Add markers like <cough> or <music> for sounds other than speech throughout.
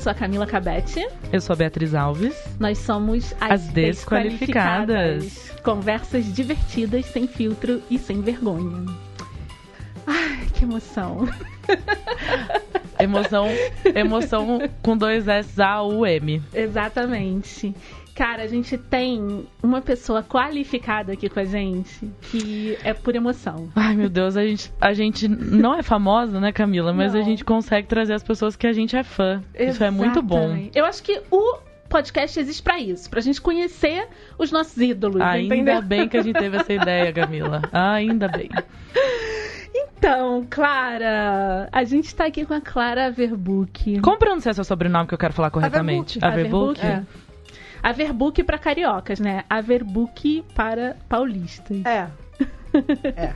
Sou a Camila Cabete. Eu sou a Beatriz Alves. Nós somos as, As Desqualificadas. Desqualificadas. Conversas divertidas, sem filtro e sem vergonha. Ai, que emoção. Emoção, emoção com dois S A U M. <laughs> Exatamente. Cara, a gente tem uma pessoa qualificada aqui com a gente que é por emoção. Ai, meu Deus, a gente, a gente não é famosa, né, Camila? Mas Não. a gente consegue trazer as pessoas que a gente é fã. Isso é muito bom. Exatamente. Eu acho que o podcast existe pra isso, pra gente conhecer os nossos ídolos, Ainda entendeu? bem que a gente teve essa ideia, Camila. Ainda bem. Então, Clara, a gente tá aqui com a Clara Verbuck. Como pronunciar seu sobrenome que eu quero falar corretamente? Averbuck. Averbuck? É. Averbuck pra cariocas, né? Averbuck para paulistas. É. <laughs> É.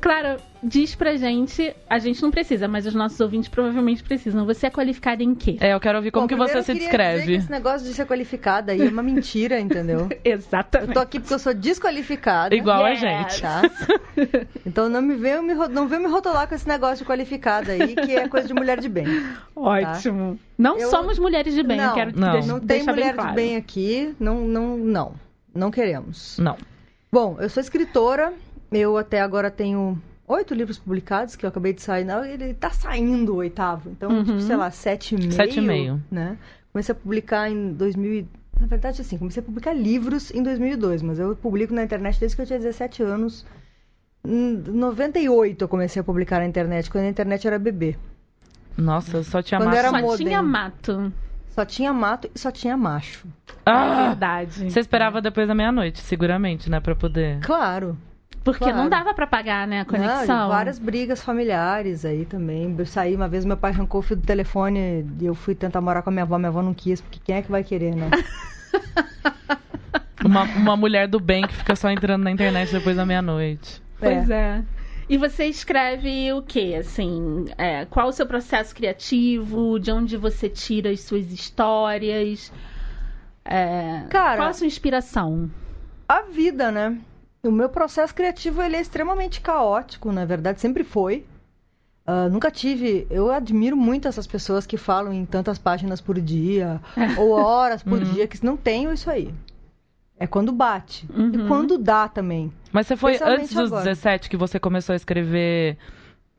Clara, diz pra gente, a gente não precisa, mas os nossos ouvintes provavelmente precisam. Você é qualificada em quê? É, eu quero ouvir como Bom, que você eu se queria dizer que descreve. esse negócio de ser qualificada aí é uma mentira, entendeu? <laughs> Eu Exatamente. tô aqui porque eu sou desqualificada. Igual a gente. Tá? Então não me venham me, não venham me rotular com esse negócio de qualificada aí, que é coisa de mulher de bem. Ótimo. Não Eu- somos mulheres de bem, eu não, quero não. deixar Não tem mulher bem claro. de bem aqui, não, não, não. Não queremos. Não. Bom, eu sou escritora, eu até agora tenho oito livros publicados, que eu acabei de sair, não, ele tá saindo o oitavo, então, Uhum. tipo, sei lá, sete e meio. Sete e meio. Né? Comecei a publicar em 2000, e- na verdade, assim, comecei a publicar livros em 2002, mas eu publico na internet desde que eu tinha 17 anos. Em 98 eu comecei a publicar na internet, quando a internet era bebê. Nossa, só tinha Quando era Só modem. tinha mato. Só tinha mato e só tinha macho. É Ah! verdade. Você esperava depois da meia-noite, seguramente, né? Pra poder. Claro. Porque Claro. não dava pra pagar, né, a conexão. Não, várias brigas familiares aí também. Eu saí uma vez, meu pai arrancou o fio do telefone e eu fui tentar morar com a minha avó. Minha avó não quis, porque quem é que vai querer, né? <laughs> Uma, uma mulher do bem que fica só entrando na internet depois da meia-noite. Pois é. E você escreve o quê, assim? é, qual o seu processo criativo? De onde você tira as suas histórias? É, Cara- qual a sua inspiração? A vida, né? O meu processo criativo ele é extremamente caótico, na verdade, sempre foi. Ah, nunca tive. Eu admiro muito essas pessoas que falam em tantas páginas por dia, <laughs> ou horas por dia, que não tenho isso aí. É quando bate. E Uhum. quando dá também. Mas você foi antes dos agora. 17 que você começou a escrever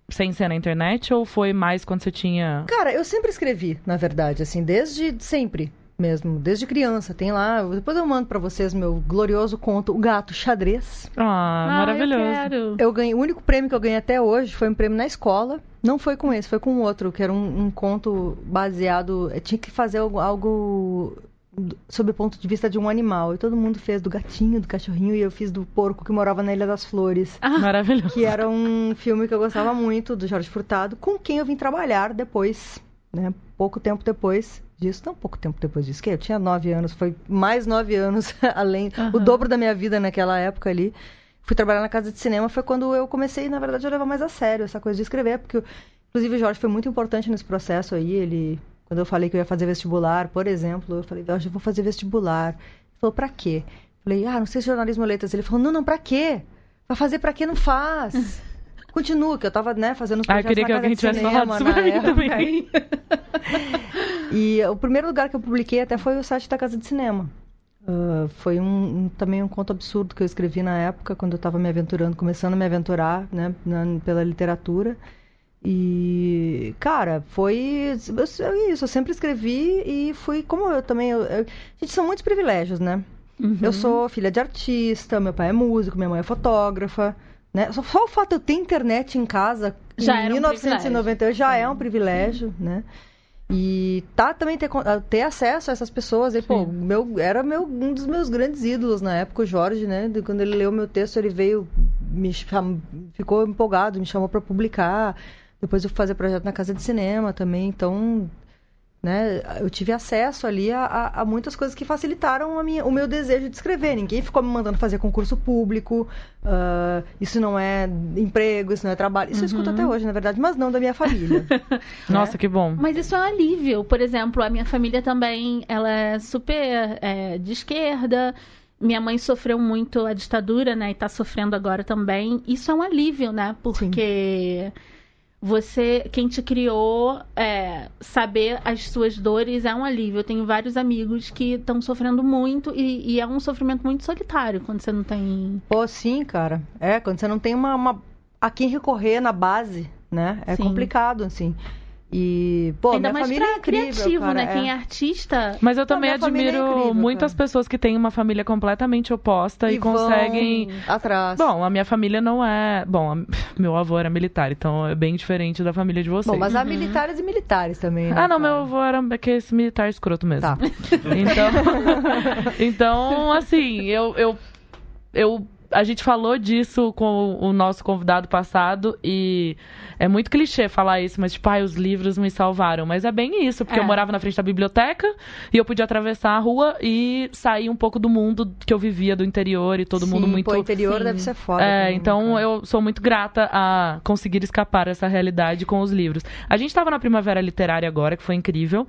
sem ser na internet ou foi mais quando você tinha. Cara, eu sempre escrevi, na verdade, assim, desde sempre mesmo, desde criança. Tem lá, depois eu mando pra vocês meu glorioso conto, O Gato Xadrez. Ah, Ah, maravilhoso. Eu. Eu ganhei, o único prêmio que eu ganhei até hoje foi um prêmio na escola. Não foi com esse, foi com outro, que era um, um conto baseado. eu Tinha que fazer algo, algo sob o ponto de vista de um animal. E todo mundo fez do gatinho, do cachorrinho, e eu fiz do porco que morava na Ilha das Flores. Ah, Maravilhoso. Que era um filme que eu gostava muito, do Jorge Furtado, com quem eu vim trabalhar depois, né? Pouco tempo depois disso. Não pouco tempo depois disso, que eu tinha nove anos, foi mais nove anos, <laughs> além, o Aham. dobro da minha vida naquela época ali. Fui trabalhar na casa de cinema, foi quando eu comecei, na verdade, a levar mais a sério essa coisa de escrever, porque, inclusive, o Jorge foi muito importante nesse processo aí, ele... Quando eu falei que eu ia fazer vestibular, por exemplo, eu falei, Jorge, eu vou fazer vestibular. Ele falou, pra quê? Eu falei, ah, não sei se jornalismo ou letras. Ele falou, não, não, pra quê? Vai fazer pra quê? Não faz. <laughs> Continua, que eu tava, né, fazendo os Ah, eu projetos queria que alguém tivesse cinema, falado na pra mim época. também. <laughs> E o primeiro lugar que eu publiquei até foi o site da Casa de Cinema. Ah, foi um, um- também um conto absurdo que eu escrevi na época, quando eu estava me aventurando, começando a me aventurar né, na- pela literatura. E, cara, foi eu- eu- isso. Eu sempre escrevi e fui. Como eu também. eu- eu- gente, são muitos privilégios, né? uhum. Eu sou filha de artista, meu pai é músico, minha mãe é fotógrafa. Né? Só, só o fato de eu ter internet em casa Já em era um 1998 já é um privilégio, né? E tá também ter, ter acesso a essas pessoas. E, pô, meu, era meu, um dos meus grandes ídolos na época, o Jorge, né? De Quando ele leu meu texto, ele veio, me cham... ficou empolgado, me chamou para publicar. Depois eu fui fazer projeto na casa de cinema também. Então, né, eu tive acesso ali a, a- a muitas coisas que facilitaram a minha, o meu desejo de escrever. Ninguém ficou me mandando fazer concurso público. ah, isso não é emprego, isso não é trabalho. Isso eu escuto Uhum. até hoje, na verdade, mas não da minha família. <laughs> <laughs> Nossa, que bom. Mas isso é um alívio. Por exemplo, a minha família também, ela é super é, de esquerda. Minha mãe sofreu muito a ditadura, né? E tá sofrendo agora também. Isso é um alívio, né? Porque você, quem te criou, é, saber as suas dores é um alívio. Eu tenho vários amigos que estão sofrendo muito e, e é um sofrimento muito solitário quando você não tem. Pô, sim, cara. É, quando você não tem uma, uma a quem recorrer na base, né? É Sim. complicado, assim. E, pô, Ainda minha mais família pra é incrível, criativo, cara, né? é. Quem é artista. Mas eu também é admiro incrível, muitas cara. pessoas que têm uma família completamente oposta e, vão conseguem. atrás. Bom, a minha família não é. Bom, a- <laughs> meu avô era militar, então é bem diferente da família de vocês. Bom, mas há militares e militares também, né, Ah, não, cara? meu avô era aquele militar escroto mesmo. Tá. Então, <laughs> então assim, eu, eu, eu, a gente falou disso com o nosso convidado passado e é muito clichê falar isso, mas tipo, ai, os livros me salvaram. Mas é bem isso, porque É. eu morava na frente da biblioteca e eu podia atravessar a rua e sair um pouco do mundo que eu vivia do interior e todo mundo Sim, muito Pô, interior Sim. deve ser foda. é, também, então cara. eu sou muito grata a conseguir escapar dessa realidade com os livros. A gente estava na Primavera Literária agora, que foi incrível.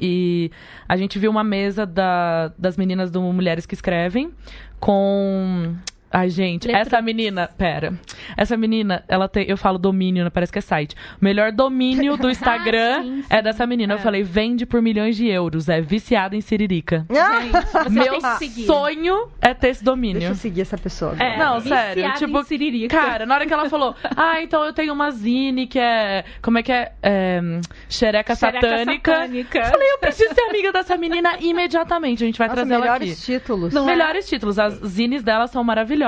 E a gente viu uma mesa da- das meninas do Mulheres que Escrevem com. Ai, gente, Letrux. essa menina. Pera. Essa menina, ela tem. Eu falo domínio, né, parece que é site. O melhor domínio do <laughs> Instagram Ah, sim, sim. é dessa menina. Eu É. falei, vende por milhões de euros. É viciada em siririca. Gente, Meu sonho é ter esse domínio. Deixa eu seguir essa pessoa. É, Não, viciada sério, em tipo, siririca. Cara, na hora que ela falou, ah, então eu tenho uma zine que é. Como é que é? é xereca, Xereca satânica. satânica. Eu falei, eu preciso ser amiga dessa menina imediatamente. A gente vai Nossa, trazer ela melhores aqui. títulos. Não é? Melhores títulos. As zines dela são maravilhosas.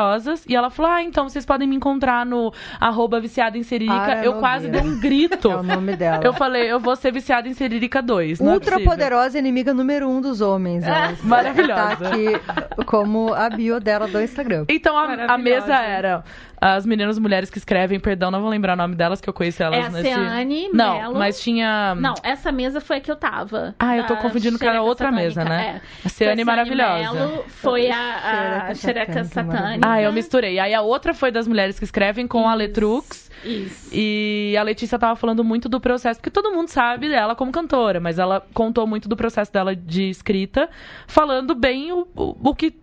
E ela falou: Ah, então vocês podem me encontrar no arroba viciada em Siririca. Eu quase dei um grito. <laughs> É o nome dela. Eu falei, eu vou ser viciada em Siririca 2. não é Ultra possível. poderosa inimiga número um dos homens. ela. <laughs> maravilhosa. Tá aqui como a bio dela do Instagram. Então a, a mesa era as meninas mulheres que escrevem, perdão, não vou lembrar o nome delas, que eu conheci elas É a nesse. Ceane Não, Mello. mas tinha. Não, essa mesa foi a que eu tava. Ah, eu tô Da confundindo com a outra Satânica, mesa, né? É. A Ceane Foi maravilhosa. Mello, foi a, a Xereca Xereca Satânica. Ah, eu misturei. Aí a outra foi das mulheres que escrevem com a Isso. Letrux. Isso. E a Letícia tava falando muito do processo, porque todo mundo sabe dela como cantora, mas ela contou muito do processo dela de escrita, falando bem o, o, o que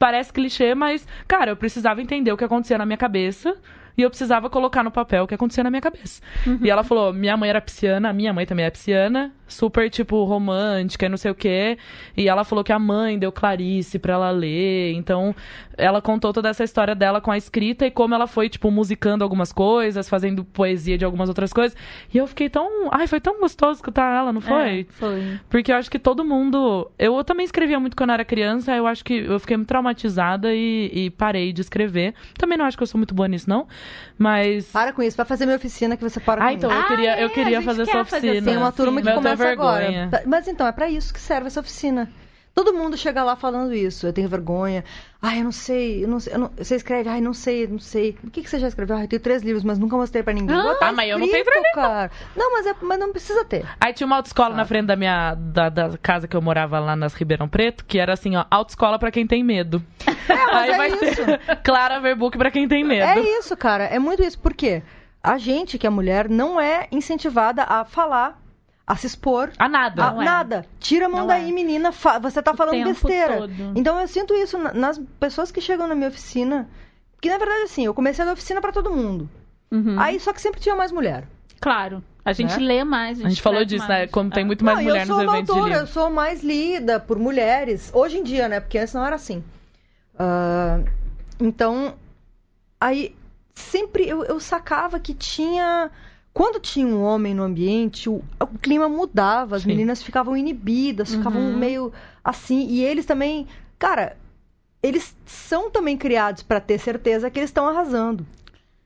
parece clichê, mas, cara, eu precisava entender o que acontecia na minha cabeça. E eu precisava colocar no papel o que acontecia na minha cabeça. E ela falou: minha mãe era pisciana, a minha mãe também é pisciana, super, tipo, romântica e não sei o quê. E ela falou que a mãe deu Clarice pra ela ler. Então, ela contou toda essa história dela com a escrita e como ela foi, tipo, musicando algumas coisas, fazendo poesia de algumas outras coisas. E eu fiquei tão. Ai, foi tão gostoso escutar ela, não foi? É, foi. Porque eu acho que todo mundo. Eu também escrevia muito quando eu era criança, eu acho que eu fiquei muito traumatizada e, e parei de escrever. Também não acho que eu sou muito boa nisso, não. Mas. Para com isso, vai fazer minha oficina que você para Ah, com então isso. eu Ah, queria, eu é, queria a gente fazer essa quer fazer oficina. Tem uma turma que eu tenho começa agora. Mas então, é pra isso que serve essa oficina. Todo mundo chega lá falando isso. Eu tenho vergonha. Ai, eu não sei, eu não sei. eu não- Você escreve, ai, não sei, não sei. O que, que você já escreveu? Ai, eu tenho três livros, mas nunca mostrei pra ninguém. Ah, tá mas eu não tenho escrito, cara. Não, mas, é, mas não precisa ter. Aí tinha uma autoescola na frente da minha da, da casa que eu morava lá nas Ribeirão Preto, que era assim, ó, autoescola pra quem tem medo. Aí é vai isso. ter <laughs> Clara Verbook pra quem tem medo. É isso, cara. É muito isso. Por quê? A gente, que é mulher, não é incentivada a falar, a se expor. A nada. a Não é. nada. Tira a mão Não daí, é. menina. fa- Você tá falando besteira. todo. Então eu sinto isso na- nas pessoas que chegam na minha oficina. Que na verdade, assim, eu comecei a dar oficina pra todo mundo. Uhum. Aí só que sempre tinha mais mulher. Claro. A gente Né? lê mais. A gente, A gente falou disso, né? mais. Como tem É. muito mais não, mulher eu sou nos uma eventos de eu sou mais lida por mulheres. Hoje em dia, né? Porque antes não era assim. Ah, então, aí sempre eu, eu sacava que tinha. Quando tinha um homem no ambiente, o, o clima mudava, as Sim. meninas ficavam inibidas, ficavam Uhum. meio assim. E eles também. Cara, eles são também criados pra ter certeza que eles estão arrasando.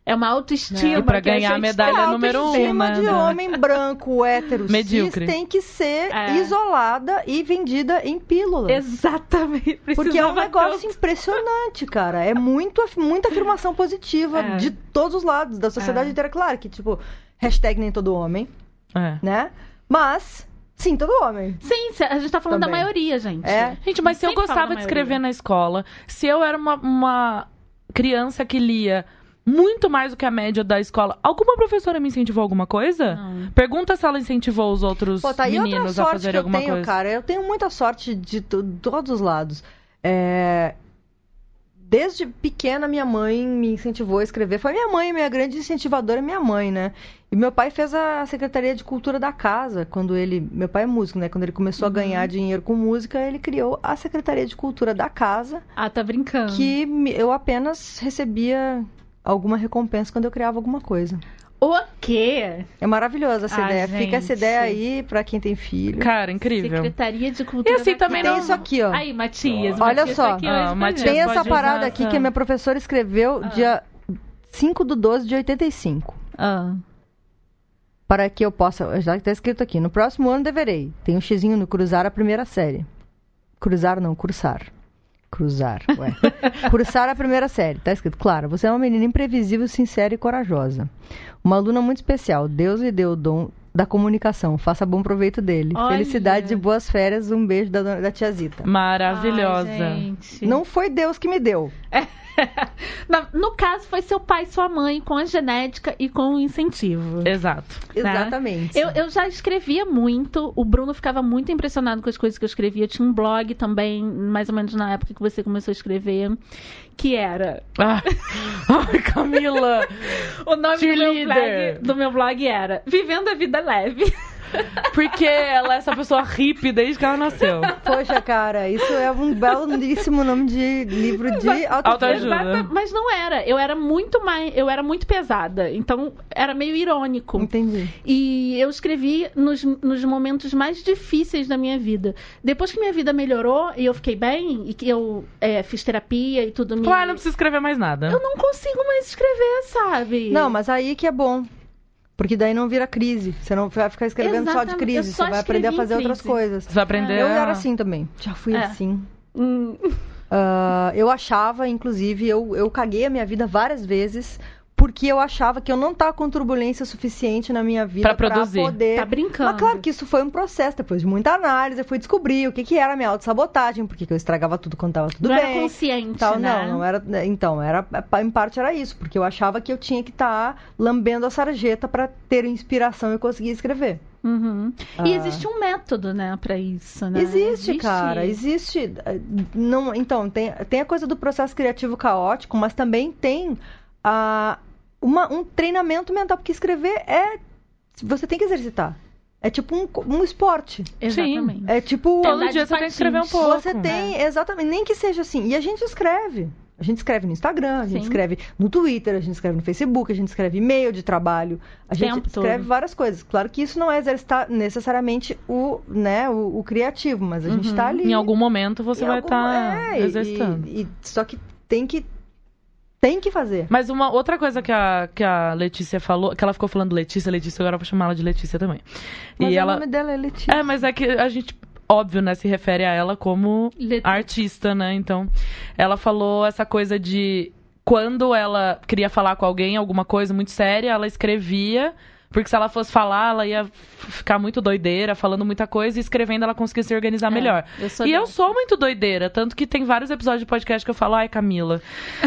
É uma autoestima. E pra que a ganhar a medalha tem. número um, autoestima né, de homem branco, hétero, Medíocre. cis, tem que ser É. isolada e vendida em pílulas. Exatamente. Porque é um Precisava negócio tanto. impressionante, cara. É muito, muita afirmação positiva É. de todos os lados, da sociedade É. inteira. Claro que, tipo, hashtag nem todo homem, É. né? Mas, sim, todo homem. Sim, a gente tá falando Também. da maioria, gente. É. Gente, mas se eu gostava de escrever na escola, se eu era uma, uma criança que lia muito mais do que a média da escola, alguma professora me incentivou alguma coisa? Não. Pergunta se ela incentivou os outros Pô, tá meninos a sorte que fazerem eu alguma tenho, coisa. cara. Eu tenho muita sorte de to- todos os lados. É, desde pequena minha mãe me incentivou a escrever. Foi minha mãe, minha grande incentivadora, minha mãe, né? E meu pai fez a Secretaria de Cultura da casa, quando ele, meu pai é músico, né? Quando ele começou Uhum. a ganhar dinheiro com música, ele criou a Secretaria de Cultura da casa, Ah, tá brincando. que eu apenas recebia alguma recompensa quando eu criava alguma coisa. O quê? É maravilhosa essa Ah, ideia. Fica essa gente. ideia aí pra quem tem filho. Cara, incrível. Secretaria de Cultura E assim da também Casa. Tem isso aqui, ó. Aí, Matias. Olha Matias só. Tá aqui Ah, Matias gente. Tem essa parada usar aqui essa- que a minha professora escreveu Ah. dia 5 do 12 de 85. Ah. Para que eu possa. Já está escrito aqui. No próximo ano deverei. Tem um xizinho no cruzar a primeira série. Cruzar não, cursar. Cruzar, ué. <laughs> Cursar a primeira série. Tá escrito. Claro, você é uma menina imprevisível, sincera e corajosa. Uma aluna muito especial. Deus lhe deu o dom da comunicação. Faça bom proveito dele. Olha. Felicidades e boas férias. Um beijo da, da tiazita. Maravilhosa. Ai, gente. Não foi Deus que me deu. <laughs> Na- No caso, foi seu pai e sua mãe, com a genética e com o incentivo. Exato. Exatamente. Eu, eu já escrevia muito, o Bruno ficava muito impressionado com as coisas que eu escrevia. Eu tinha um blog também, mais ou menos na época que você começou a escrever, que era. Ah. <laughs> Ai, Camila. O nome do meu, blog, do meu blog era Vivendo a Vida Leve. Porque ela é essa pessoa hippie desde que ela nasceu. Poxa, cara, isso é um belíssimo nome de livro de autoajuda. Mas não era. Eu era muito mais. Eu era muito pesada. Então era meio irônico. Entendi. E eu escrevi nos, nos momentos mais difíceis da minha vida. Depois que minha vida melhorou e eu fiquei bem, e que eu é, fiz terapia e tudo me. Claro, não precisa escrever mais nada. Eu não consigo mais escrever, sabe? Não, mas aí que é bom. Porque daí não vira crise. Você não vai ficar escrevendo só de Exatamente. crise. Só Você vai aprender a fazer outras coisas. Você vai aprender Eu era assim também. Já fui É. assim. Hum, Ah, eu achava, inclusive, eu, eu caguei a minha vida várias vezes. Porque eu achava que eu não tava com turbulência suficiente na minha vida Pra produzir. poder. tá brincando. Mas claro que isso foi um processo. Depois de muita análise, eu fui descobrir o que, que era a minha autossabotagem, por que eu estragava tudo quando tava tudo não bem. era consciente, tal, né? Não, não era. Então, era em parte era isso, porque eu achava que eu tinha que estar lambendo a sarjeta para ter inspiração e conseguir escrever. Uhum. Ah. E existe um método, né, pra isso, né? Existe, cara, existe. Não, então, tem, tem a coisa do processo criativo caótico, mas também tem a, uma, um treinamento mental, porque escrever é. Você tem que exercitar. É tipo um, um esporte. Exatamente. É tipo. Todo dia você tem que escrever um pouco. Você tem, exatamente, nem que seja assim. E a gente escreve. A gente escreve no Instagram, a gente Sim. escreve no Twitter, a gente escreve no Facebook, a gente escreve e-mail de trabalho, a gente Tempo escreve todo. várias coisas. Claro que isso não é exercitar necessariamente o, né, o, o criativo, mas a gente Uhum. tá ali. Em algum momento você em vai estar é, e- exercitando. E, e- só que tem que tem que fazer. Mas uma outra coisa que a, que a Letícia falou, que ela ficou falando Letícia, Letícia, agora eu vou chamar ela de Letícia também. Mas e o ela. nome dela é Letícia. É, mas é que a gente, óbvio, né, se refere a ela como Letícia. artista, né? Então, ela falou essa coisa de quando ela queria falar com alguém alguma coisa muito séria, ela escrevia, porque se ela fosse falar, ela ia ficar muito doideira, falando muita coisa, e escrevendo ela conseguia se organizar melhor. eu sou e eu sou muito doideira, tanto que tem vários episódios de podcast que eu falo, ai, Camila,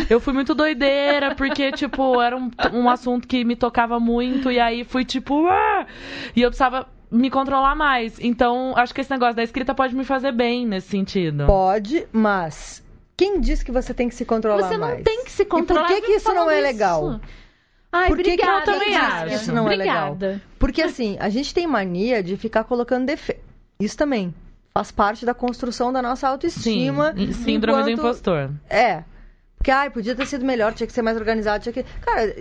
eu fui muito doideira, porque, tipo, era um, um assunto que me tocava muito, e aí fui, tipo, ah! e eu precisava me controlar mais. Então, acho que esse negócio da escrita pode me fazer bem nesse sentido. Pode, mas quem disse que você tem que se controlar Você não mais? tem que se controlar. por que que isso não é isso. legal? Ai, Por que que obrigada. eu também obrigada. acho? Isso não é legal. Obrigada. Porque assim, a gente tem mania de ficar colocando defeito. Isso também faz parte da construção da nossa Sim, autoestima. síndrome do enquanto- impostor. É. Porque, ai, podia ter sido melhor, tinha que ser mais organizado, tinha que. Cara,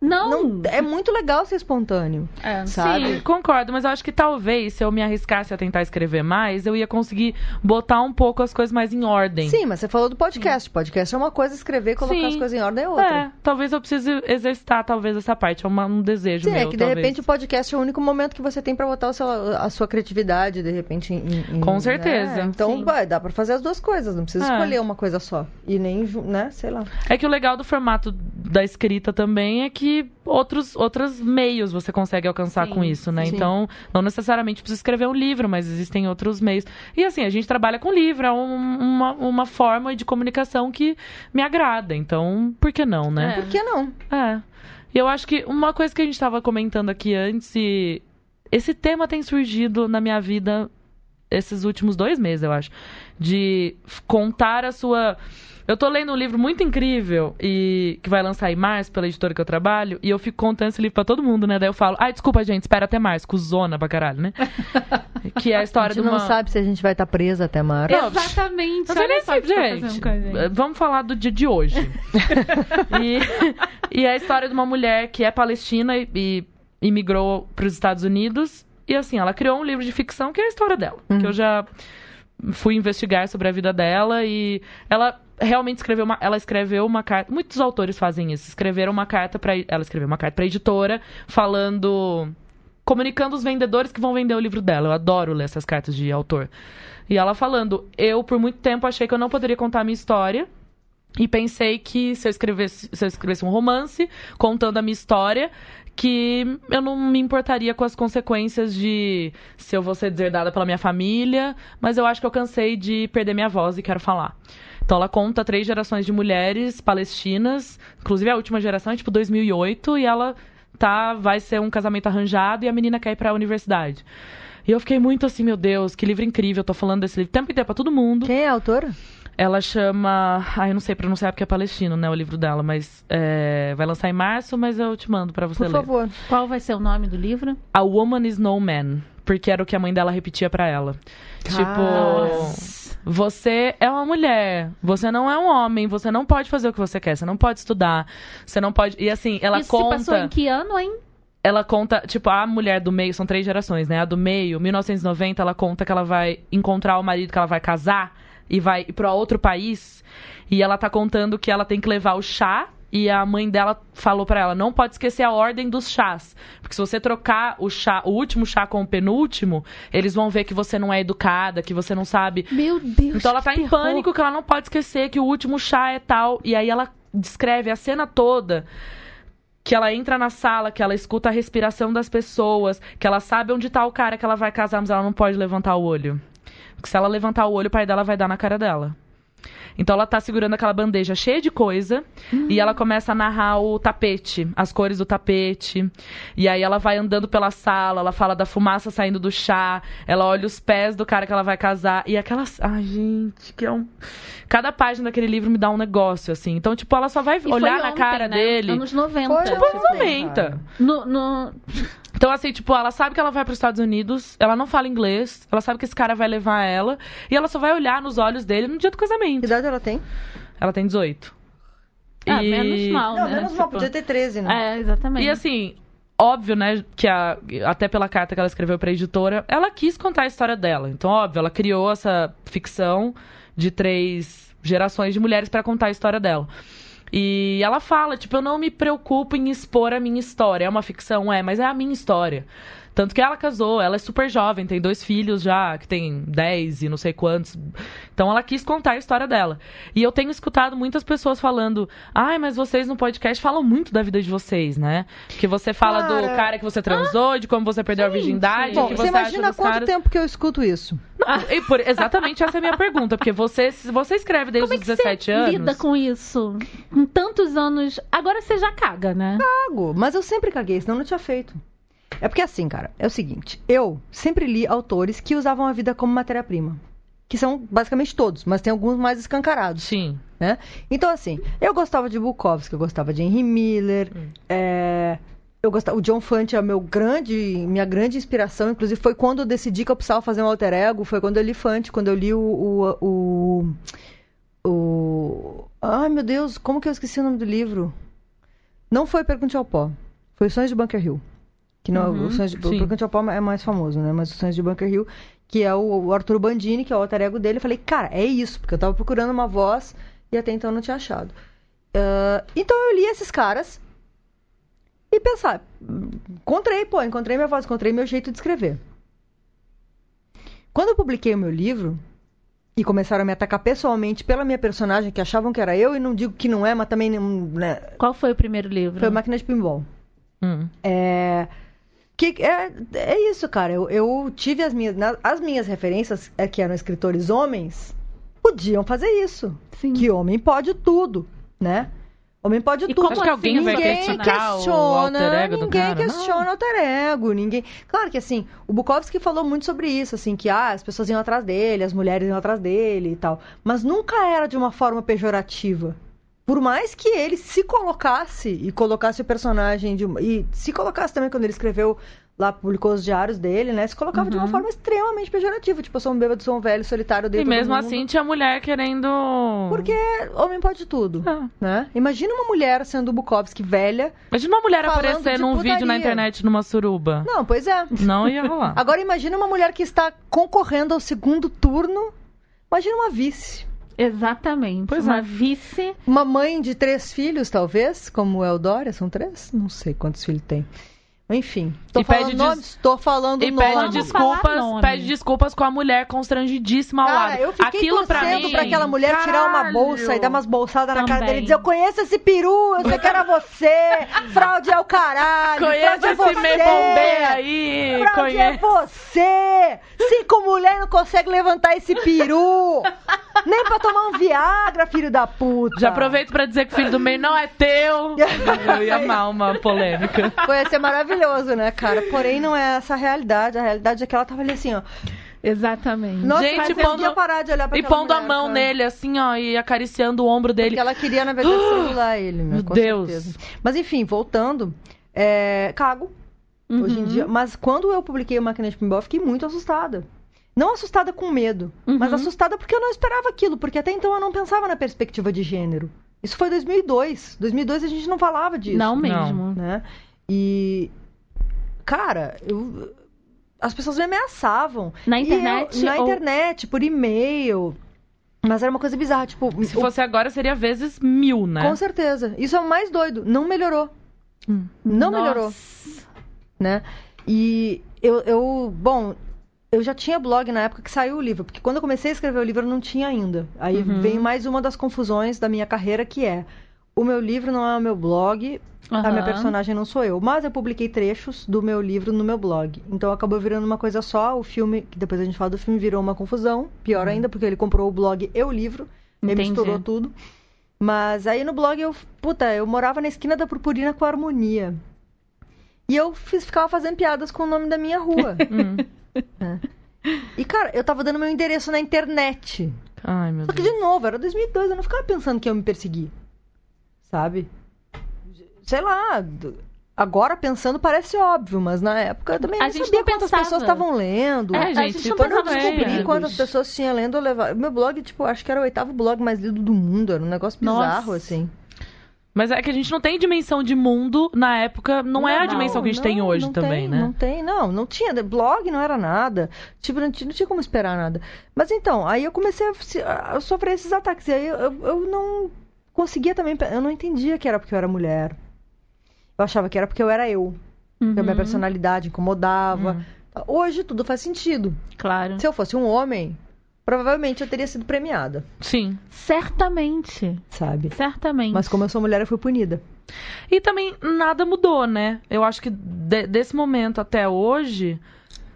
Não. não, é muito legal ser espontâneo. É. Sabe? Sim, concordo, mas eu acho que talvez se eu me arriscasse a tentar escrever mais, eu ia conseguir botar um pouco as coisas mais em ordem. Sim, mas você falou do podcast. Podcast é uma coisa, escrever, colocar Sim. as coisas em ordem é outra. É, talvez eu precise exercitar talvez essa parte, é uma- um desejo Sim, meu, é que de talvez. repente o podcast é o único momento que você tem pra botar o seu- a sua criatividade, de repente. Em, em- Com né? certeza, Então, sim. vai, dá pra fazer as duas coisas, não precisa É. escolher uma coisa só. E nem, né, sei lá. É que o legal do formato da escrita também é que outros, outros meios você consegue alcançar Sim, com isso, né? sim. Então, não necessariamente precisa escrever um livro, mas existem outros meios. E assim, a gente trabalha com livro, é um- uma, uma forma de comunicação que me agrada. Então, por que não, né? É. Por que não? É. E eu acho que uma coisa que a gente estava comentando aqui antes, e esse tema tem surgido na minha vida esses últimos dois meses, eu acho. De contar a sua. Eu tô lendo um livro muito incrível e que vai lançar em março pela editora que eu trabalho, e eu fico contando esse livro pra todo mundo, né? Daí eu falo, ai, desculpa, gente, espera até março, cuzona pra caralho, né? <laughs> que é a A história gente de uma... não sabe se a gente vai estar presa até março. Não, Exatamente. Não sei nem olha só você tá gente, a gente. Vamos falar do dia de hoje. <laughs> e, e é a história de uma mulher que é palestina e, e imigrou para os Estados Unidos. E assim, ela criou um livro de ficção que é a história dela. Que eu já fui investigar sobre a vida dela e ela realmente escreveu uma, ela escreveu uma carta. Muitos autores fazem isso. Escreveram uma carta para ela escreveu uma carta para editora falando comunicando os vendedores que vão vender o livro dela. Eu adoro ler essas cartas de autor. E ela falando: Eu, por muito tempo, achei que eu não poderia contar a minha história. E pensei que se eu escrevesse, se eu escrevesse um romance contando a minha história, que eu não me importaria com as consequências de se eu vou ser deserdada pela minha família, mas eu acho que eu cansei de perder minha voz e quero falar. Então ela conta três gerações de mulheres palestinas, inclusive a última geração é tipo 2008 e ela tá vai ser um casamento arranjado e a menina quer ir para a universidade. E eu fiquei muito assim, meu Deus, que livro incrível, eu tô falando desse livro tempo inteiro pra todo mundo. Quem é a autora? Ela chama. Ai, eu não sei pronunciar porque é palestino, né? O livro dela, mas é, vai lançar em março, mas eu te mando pra você Por ler. favor. Qual vai ser o nome do livro? A Woman is No Man. Porque era o que a mãe dela repetia pra ela. Tipo, você é uma mulher, você não é um homem, você não pode fazer o que você quer, você não pode estudar, você não pode. E assim, ela Isso se passou conta em que ano, hein? ela conta, tipo, a mulher do meio, são três gerações, né? A do meio, 1990, ela conta que ela vai encontrar o marido que ela vai casar e vai pra outro país. E ela tá contando que ela tem que levar o chá. E a mãe dela falou pra ela: não pode esquecer a ordem dos chás. Porque se você trocar o chá, o último chá com o penúltimo, eles vão ver que você não é educada, que você não sabe. Meu Deus. Então ela tá em terror. pânico que ela não pode esquecer que o último chá é tal. E aí ela descreve a cena toda. Que ela entra na sala, que ela escuta a respiração das pessoas, que ela sabe onde tá o cara que ela vai casar, mas ela não pode levantar o olho. Porque se ela levantar o olho, o pai dela vai dar na cara dela. Então ela tá segurando aquela bandeja cheia de coisa e ela começa a narrar o tapete, as cores do tapete. E aí ela vai andando pela sala, ela fala da fumaça saindo do chá, ela olha os pés do cara que ela vai casar e aquelas, ai gente, que é um Cada página daquele livro me dá um negócio assim. Então, tipo, ela só vai E foi olhar na ontem, cara né? dele. Anos 90. Foi Tipo, anos 90. No, no... Então, assim, tipo, ela sabe que ela vai para os Estados Unidos, ela não fala inglês, ela sabe que esse cara vai levar ela, e ela só vai olhar nos olhos dele no dia do casamento. Idade ela tem? Ela tem 18. Ah, E- menos mal, Não, né? menos mal, Tipo, podia ter 13, né? É, exatamente. E assim, óbvio, né, que a, até pela carta que ela escreveu pra editora, ela quis contar a história dela. Então, óbvio, ela criou essa ficção de três gerações de mulheres pra contar a história dela. E ela fala, tipo, eu não me preocupo em expor a minha história. É uma ficção, é, mas é a minha história. Tanto que ela casou, ela é super jovem, tem dois filhos já, que tem 10 e não sei quantos. Então ela quis contar a história dela. E eu tenho escutado muitas pessoas falando: ai, mas vocês no podcast falam muito da vida de vocês, né? Que você fala do Cara. cara que você transou, de como você perdeu a Gente. virgindade, Bom, que você você, imagina quanto caras. tempo que eu escuto isso? Não, e por- exatamente essa é a minha pergunta, porque você, você escreve desde Como é os que 17 você anos. lida com isso? Com tantos anos. Agora você já caga, né? Cago, mas eu sempre caguei, senão eu não tinha feito. É porque assim, cara, é o seguinte, eu sempre li autores que usavam a vida como matéria-prima. Que são basicamente todos, mas tem alguns mais escancarados. Sim. né? Então, assim, eu gostava de Bukowski, eu gostava de Henry Miller, Hum. é, eu gostava, o John Fante é meu grande, minha grande inspiração, inclusive foi quando eu decidi que eu precisava fazer um alter ego, foi quando eu li Fante, quando eu li o, o, o, o- ai meu Deus, como que eu esqueci o nome do livro? Não foi Pergunte ao Pó, foi Sonhos de Bunker Hill. Que não, Uhum, o Sonhos de, o sim. É mais famoso, né? Mas o Sonhos de Bunker Hill, que é o, o Arthur Bandini, que é o alter ego dele, eu falei, cara, é isso, porque eu tava procurando uma voz e até então não tinha achado. Ah, então eu li esses caras e pensar, encontrei, pô, encontrei minha voz, encontrei meu jeito de escrever. Quando eu publiquei o meu livro e começaram a me atacar pessoalmente pela minha personagem, que achavam que era eu, e não digo que não é, mas também né, Qual foi o primeiro livro? foi Máquina de Pinball. Hum. É, que é, é isso, cara. Eu, eu tive as minhas. As minhas referências, é, que eram escritores homens, podiam fazer isso. Sim. Que homem pode tudo, né? Homem pode E tudo. como Acho que alguém assim vai ninguém criticar o questiona, alter ego do ninguém cara? questiona Não. alter ego, ninguém. Claro que assim, o Bukowski falou muito sobre isso, assim, que ah, as pessoas iam atrás dele, as mulheres iam atrás dele e tal, mas nunca era de uma forma pejorativa. Por mais que ele se colocasse e colocasse o personagem de uma- e se colocasse também quando ele escreveu lá publicou os diários dele, né? Se colocava de uma Uhum. forma extremamente pejorativa, tipo, eu sou um bêbado, sou um velho solitário, E dentro mesmo assim tinha mulher querendo. porque homem pode tudo, Ah. né? Imagina uma mulher sendo Bukowski velha. Imagina uma mulher aparecer num vídeo na putaria. internet numa suruba. Não, pois é. Não ia rolar. <laughs> Agora imagina uma mulher que está concorrendo ao segundo turno. Imagina uma vice. Exatamente. Pois uma é. vice. Uma mãe de três filhos, talvez, como o Eudória, são três? Não sei quantos filhos tem. Enfim, tô E falando pede nomes, tô falando E nomes. pede desculpas, nome. pede desculpas com a mulher constrangidíssima ao Cara, lado. eu fiquei Aquilo pra torcendo mim. pra aquela mulher tirar uma Caralho. bolsa e dar umas bolsadas na cara dele e dizer: Eu conheço esse peru, eu sei que era você, fraude é o caralho, Conhece fraude é esse você. me bombê aí. Fraude é Conhece. você! Cinco mulheres não conseguem levantar esse peru! Nem pra tomar um Viagra, filho da puta! Já aproveito pra dizer que o filho do meio não é teu. <laughs> Eu ia amar uma polêmica. Foi ser maravilhoso, né, cara? Porém, não é essa a realidade. A realidade é que ela tava ali assim, ó. Exatamente. Nossa, Gente, mas pondo- parar de olhar pra E pondo a mulher, mão cara. nele, assim, ó, e acariciando o ombro dele. Porque ela queria, na verdade, <gasps> celular ele, né? Meu com Deus. certeza. Mas enfim, voltando. É... Cago, hoje em Uhum. dia. Mas quando eu publiquei o Máquina de Pinball, eu fiquei muito assustada. Não assustada com medo, mas Uhum. assustada porque eu não esperava aquilo, porque até então eu não pensava na perspectiva de gênero. Isso foi 2002. 2002 a gente não falava disso. Não Não. mesmo. né? E cara, eu as pessoas me ameaçavam. Na internet. eu- na ou- internet, por e-mail. Mas era uma coisa bizarra, tipo, Se o- fosse agora, seria vezes mil, né? com certeza. Isso é o mais doido, não melhorou, Hum. não Nossa. melhorou, né? E eu, eu, bom, eu já tinha blog na época que saiu o livro, porque quando eu comecei a escrever o livro eu não tinha ainda. Aí Uhum. vem mais uma das confusões da minha carreira que é o meu livro não é o meu blog, A minha personagem não sou eu, mas eu publiquei trechos do meu livro no meu blog. Então acabou virando uma coisa só. O filme, que depois a gente fala do filme, virou uma confusão. Pior ainda, porque ele comprou o blog e o livro. Ele misturou tudo. Mas aí no blog eu, puta, eu morava na esquina da Purpurina com a Harmonia. E eu fiz, ficava fazendo piadas com o nome da minha rua. <laughs> Hum. e cara, eu tava dando meu endereço na internet. Ai, meu Só que, Deus. de novo, era 2002, eu não ficava pensando que iam me perseguir. Sabe? Sei lá. Agora pensando parece óbvio, mas na época eu também A não gente sabia não quantas pensava. pessoas estavam lendo. É, a gente, gente não Quando eu descobri amigos. quantas pessoas tinha lendo, eu levava. Meu blog, tipo, acho que era o oitavo blog mais lido do mundo. Era um negócio bizarro, Nossa. assim. Mas é que a gente não tem dimensão de mundo na época, não, é a dimensão que a gente tem não, hoje não também, tem, né? Não tem, não. Não tinha. Blog não era nada. Tipo, não tinha, não tinha como esperar nada. Mas então, aí eu comecei a, a sofrer esses ataques. E aí eu, eu, eu não conseguia também. Eu não entendia que era porque eu era mulher. Eu achava que era porque eu era eu. Que a minha Uhum, personalidade incomodava. Hum. Hoje tudo faz sentido. Claro. Se eu fosse um homem, provavelmente eu teria sido premiada, Sim. Certamente. sabe? Certamente. Mas como eu sou mulher, eu fui punida. E também nada mudou, né? Eu acho que de- desse momento até hoje,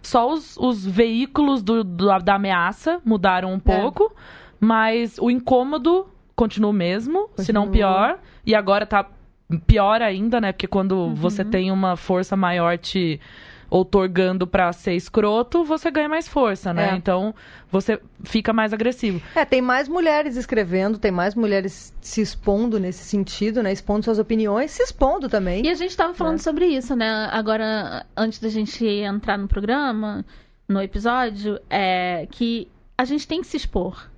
só os, os veículos do- do- da ameaça mudaram um pouco, mas o incômodo continua o mesmo, se não pior. E agora tá pior ainda, né? Porque quando você tem uma força maior te outorgando pra ser escroto, você ganha mais força, né? É. Então você fica mais agressivo. É, tem mais mulheres escrevendo, tem mais mulheres se expondo nesse sentido, né? Expondo suas opiniões, se expondo também. E a gente estava falando É. sobre isso, né? Agora, antes da gente entrar no programa, no episódio, é que a gente tem que se expor.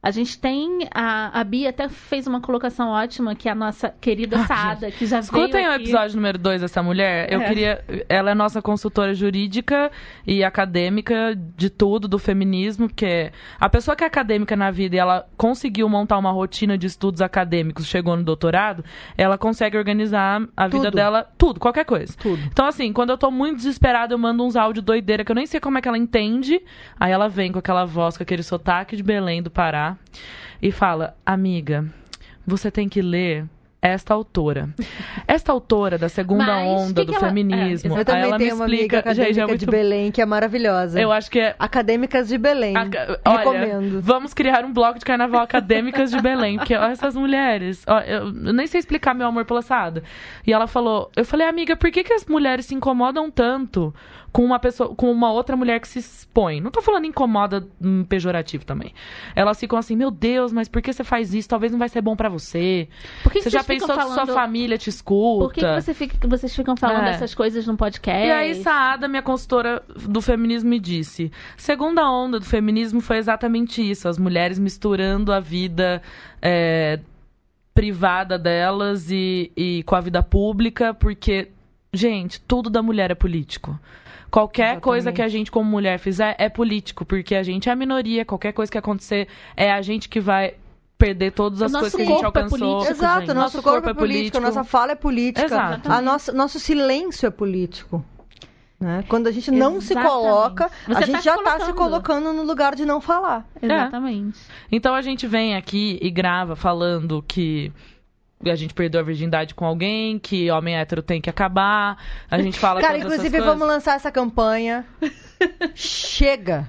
A gente tem. A, a Bia até fez uma colocação ótima, que é a nossa querida Saada, que já Escutem veio o aqui. episódio número 2 dessa mulher. Eu É. queria. Ela é nossa consultora jurídica e acadêmica de tudo, do feminismo, porque a pessoa que é acadêmica na vida e ela conseguiu montar uma rotina de estudos acadêmicos, chegou no doutorado, ela consegue organizar a vida Tudo. dela, tudo, qualquer coisa. Tudo. Então, assim, quando eu tô muito desesperada, eu mando uns áudios doideira que eu nem sei como é que ela entende. Aí ela vem com aquela voz, com aquele sotaque de Belém do Pará e fala: Amiga, você tem que ler esta autora. <laughs> Esta autora da segunda Mas, onda que do que ela- feminismo, é, Eu também aí ela me explica, amiga gente, é muito de Belém que é maravilhosa. Eu acho que é Acadêmicas de Belém. Aca- Olha, Recomendo. vamos criar um bloco de carnaval acadêmicas de Belém, porque ó, essas mulheres, ó, eu, nem sei explicar meu amor pela Saada. E ela falou, eu falei, amiga, por que, que as mulheres se incomodam tanto com uma pessoa, com uma outra mulher que se expõe? Não tô falando incomoda hum, pejorativo também. Elas ficam assim, meu Deus, mas por que você faz isso? Talvez não vai ser bom pra você. Por que que você já vocês ficam pensou que sua falando- família te escuta? Por que, que você fica- vocês ficam falando É. essas coisas no podcast? E aí, Saada, minha consultora do feminismo, me disse: segunda onda do feminismo foi exatamente isso, as mulheres misturando a vida é, privada delas e, e com a vida pública, porque, gente, tudo da mulher é político. Qualquer Exatamente. coisa que a gente, como mulher, fizer é político, porque a gente é a minoria, qualquer coisa que acontecer é a gente que vai perder todas as nosso coisas que a gente corpo é alcançou. político, Exato, gente. nosso, corpo, é político, nossa fala é política. Exato. A nossa, nosso silêncio é político. né? Quando a gente não se Exatamente. coloca, Você a tá gente se já está se colocando. colocando no lugar de não falar. Exatamente. Então a gente vem aqui e grava falando que a gente perdeu a virgindade com alguém, que homem hétero tem que acabar. A gente fala Cara, inclusive vamos lançar essa campanha. Chega.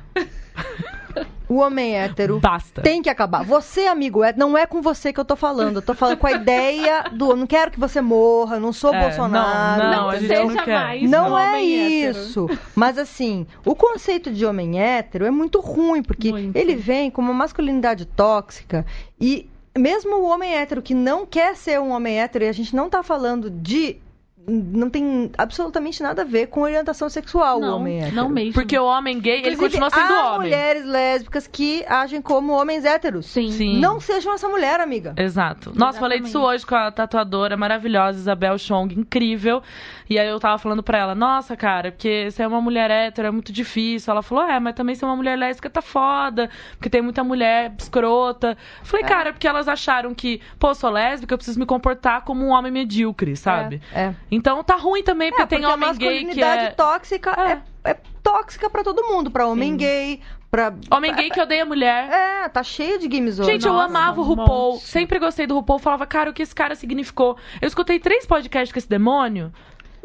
O homem hétero Basta. tem que acabar. Você, amigo hétero, não é com você que eu tô falando. Eu tô falando com a ideia do. Eu não quero que você morra, eu não sou É, Bolsonaro. não, Não, a gente seja não quer. mais Não é homem hétero. isso. Mas assim, o conceito de homem hétero é muito ruim, porque Muito. ele vem com uma masculinidade tóxica e mesmo o homem hétero que não quer ser um homem hétero, e a gente não tá falando de. Não tem absolutamente nada a ver com orientação sexual o Não, homem hétero. não mesmo. Porque o homem gay, ele Inclusive, continua sendo há homem. mulheres lésbicas que agem como homens héteros. Sim. Sim. Não sejam essa mulher, amiga. Exato. Nossa, falei disso hoje com a tatuadora maravilhosa Isabel Chong, incrível. E aí eu tava falando pra ela, nossa, cara, porque você é uma mulher hétero, é muito difícil. Ela falou, é, mas também ser uma mulher lésbica tá foda, porque tem muita mulher escrota. Eu Falei, cara, porque elas acharam que, pô, sou lésbica, eu preciso me comportar como um homem medíocre, sabe? É. é. Então tá ruim também, porque É, tem porque homem a gay que masculinidade é. tóxica é. é tóxica pra todo mundo, Pra homem Sim. gay, pra Homem gay que odeia mulher. É, tá cheio de games hoje. Gente, eu Nossa, amava o RuPaul. monte. Sempre gostei do RuPaul. Falava, cara, o que esse cara significou? Eu escutei três podcasts com esse demônio.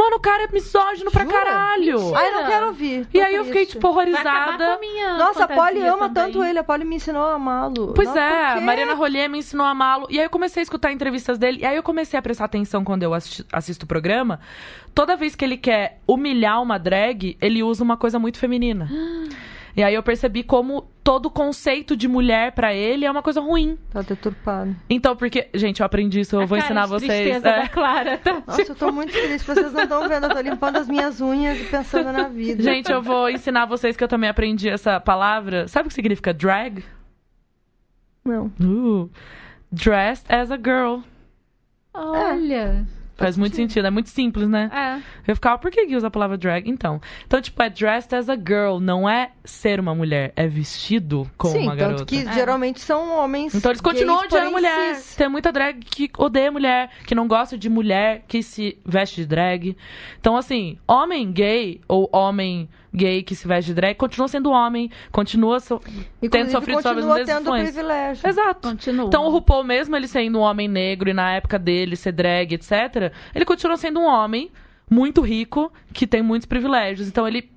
Mano, o cara é misógino pra Jura? caralho. Ai, não quero ouvir. E aí eu fiquei, triste. tipo, Vai acabar com horrorizada. a minha Nossa, a Polly ama também. tanto ele. A Polly me ensinou a amá-lo. Pois Nossa, é? Mariana Rollier me ensinou a amá-lo. E aí eu comecei a escutar entrevistas dele. E aí eu comecei a prestar atenção quando eu assisti- assisto o programa. Toda vez que ele quer humilhar uma drag, ele usa uma coisa muito feminina. <gasps> E aí eu percebi como todo conceito de mulher pra ele é uma coisa ruim. Tá deturpado. Então, porque, gente, eu aprendi isso, eu A vou cara ensinar de vocês. tristeza É. da Clara. tá? <laughs> Nossa, eu tô muito triste. Vocês não estão vendo. Eu tô limpando as minhas unhas e pensando na vida. Gente, eu vou ensinar vocês que eu também aprendi essa palavra. Sabe o que significa drag? Não. Uh, dressed as a girl. Olha. Faz muito sentido, é muito simples, né? É. Eu ficava, por que que usa a palavra drag? Então, então tipo, é dressed as a girl, não é ser uma mulher, é vestido como Sim, uma tanto garota. que É. geralmente são homens. Então eles continuam gays, odiando mulher. cis. Tem muita drag que odeia mulher, que não gosta de mulher, que se veste de drag. Então, assim, homem gay ou homem gay que se veste de drag continua sendo homem, continua so... tendo Inclusive, sofrido sobre as continua mesmas tendo privilégio. Exato. Continua. Então o RuPaul, mesmo ele sendo um homem negro e na época dele ser drag, etc., ele continua sendo um homem muito rico que tem muitos privilégios. Então ele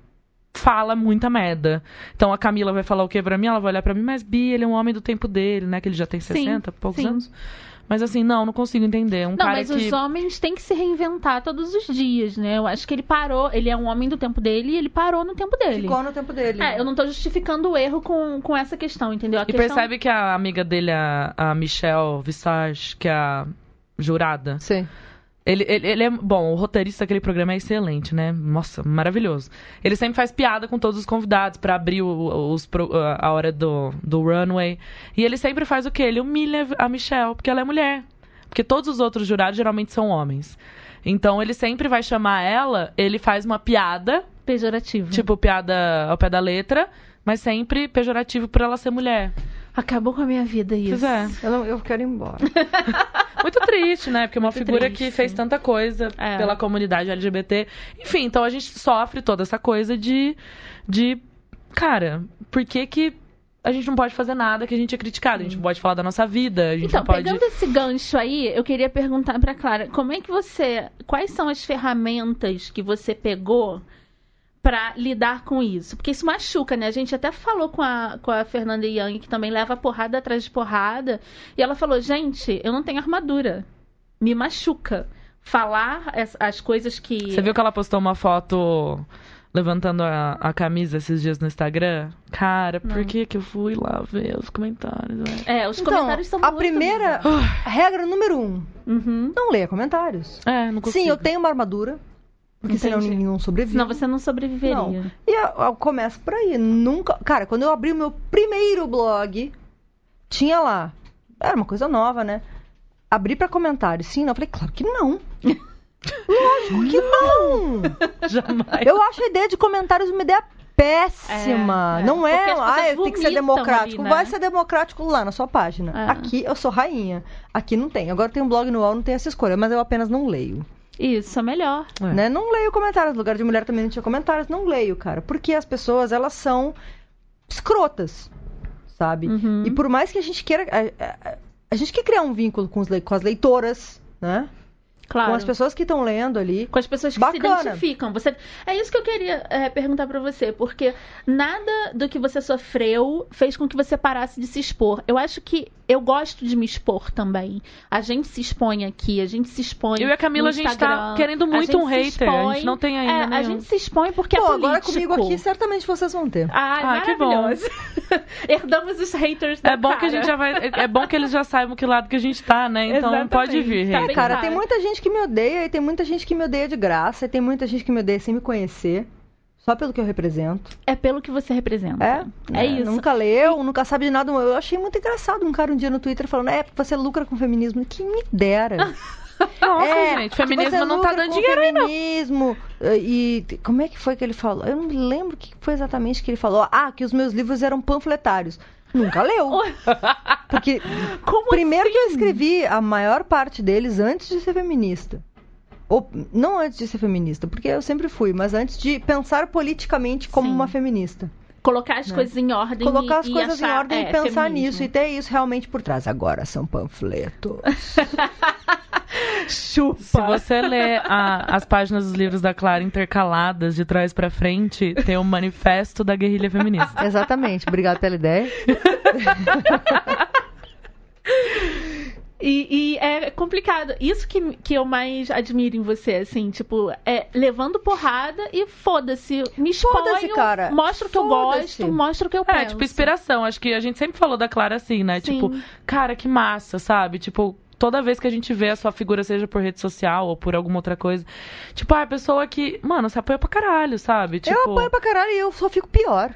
fala muita merda. Então a Camila vai falar o que pra mim? Ela vai olhar pra mim, mas Bi, ele é um homem do tempo dele, né? Que ele já tem Sim, 60, poucos sim. anos. Mas assim, não, não consigo entender. Um Não, cara mas que. os homens têm que se reinventar todos os dias, né? Eu acho que ele parou, ele é um homem do tempo dele e ele parou no tempo dele. Ficou no tempo dele. É, eu não tô justificando o erro com, com essa questão, entendeu? A E questão... percebe que a amiga dele, a, a Michelle Visage, que é a jurada, Sim. Ele, ele, ele é. Bom, o roteirista daquele programa é excelente, né? Nossa, maravilhoso. Ele sempre faz piada com todos os convidados pra abrir o- os, a hora do, do runway. E ele sempre faz o quê? Ele humilha a Michelle, porque ela é mulher. Porque todos os outros jurados geralmente são homens. Então ele sempre vai chamar ela, ele faz uma piada, Pejorativo. tipo piada ao pé da letra, mas sempre pejorativo por ela ser mulher. Acabou com a minha vida isso. Pois é. Eu, não- eu quero ir embora. <laughs> Muito triste, né? Porque é uma Muito figura triste. que fez tanta coisa É. pela comunidade LGBT. Enfim, então a gente sofre toda essa coisa de. de cara, por que que a gente não pode fazer nada que a gente é criticado. A gente não pode falar da nossa vida, a gente Então, não pode... pegando esse gancho aí, eu queria perguntar pra Clara, como é que você, quais são as ferramentas que você pegou pra lidar com isso? Porque isso machuca, né? A gente até falou com a, com a Fernanda Young, que também leva porrada atrás de porrada, e ela falou, gente, eu não tenho armadura, me machuca. Falar as, as coisas que... Você viu que ela postou uma foto levantando a, a camisa esses dias no Instagram? Cara, por que que eu fui lá ver os comentários, velho? É, os Então, comentários são a muito primeira regra número um, Uhum. não leia comentários. É, não consigo. Sim, eu tenho uma armadura, porque senão Entendi. ninguém não sobrevive. Senão você não sobreviveria. Não. E eu, eu começo por aí. Nunca. Cara, quando eu abri o meu primeiro blog, tinha lá. Era uma coisa nova, né? Abri pra comentários. Sim, não. Eu falei, claro que não. <laughs> Lógico que não. <laughs> Jamais. Eu acho a ideia de comentários uma ideia péssima. É, é. não é, ah, tem que ser democrático. ali, né? Vai ser democrático lá na sua página. É. Aqui eu sou rainha. Aqui não tem. Agora tem um blog no UOL, não tem essa escolha, mas eu apenas não leio. Isso, é melhor. É. Né? Não leio comentários. No lugar de mulher também não tinha comentários. Não leio, cara. Porque as pessoas, elas são escrotas, sabe? Uhum. E por mais que a gente queira... A, a- a gente quer criar um vínculo com, os com as leitoras, né? Claro. Com as pessoas que estão lendo ali. Com as pessoas que Bacana. se identificam. Você... É isso que eu queria é, perguntar pra você, porque nada do que você sofreu fez com que você parasse de se expor. Eu acho que eu gosto de me expor também. A gente se expõe aqui, a gente se expõe. Eu e a Camila, a gente tá querendo muito um hater, a gente não tem ainda É, a nenhum. gente se expõe porque Pô, é político. agora comigo aqui, certamente vocês vão ter. Ai, Ah, que bom. <laughs> Herdamos os haters da É bom que a cara. gente já vai. É bom que eles já saibam que lado que a gente tá, né? Então Exatamente. pode vir. Tá hater. Cara, tem muita gente que me odeia e tem muita gente que me odeia de graça e tem muita gente que me odeia sem me conhecer. Só pelo que eu represento. É pelo que você representa. É? É isso. Nunca leu, nunca sabe de nada. Eu achei muito engraçado um cara um dia no Twitter falando: é, porque você lucra com feminismo. Que me dera. <laughs> Nossa, é, gente, feminismo não tá dando dinheiro aí, não. feminismo. E como é que foi que ele falou? Eu não lembro o que foi exatamente que ele falou. Ah, que os meus livros eram panfletários. Nunca leu. <laughs> Porque Como primeiro assim? que eu escrevi a maior parte deles antes de ser feminista. Ou não antes de ser feminista, porque eu sempre fui, mas antes de pensar politicamente como Sim. uma feminista. Colocar as Né? coisas em ordem Colocar e, as e coisas achar, em ordem é, e pensar feminismo. nisso e ter isso realmente por trás. Agora são panfletos. <laughs> Chupa. Se você ler a- as páginas dos livros da Clara intercaladas de trás pra frente, tem o manifesto da guerrilha feminista. Exatamente. Obrigada pela ideia. <laughs> E, e é complicado. Isso que, que eu mais admiro em você, assim, tipo, é levando porrada e foda-se. Me exponho, Foda-se, cara. mostra o que eu gosto, mostra o que eu É, penso. tipo, inspiração. Acho que a gente sempre falou da Clara assim, né? Sim. Tipo, cara, que massa, sabe? Tipo, toda vez que a gente vê a sua figura, seja por rede social ou por alguma outra coisa, tipo, ah, a pessoa que, mano, se apoia pra caralho, sabe? Tipo, Eu apanho pra caralho e eu só fico pior.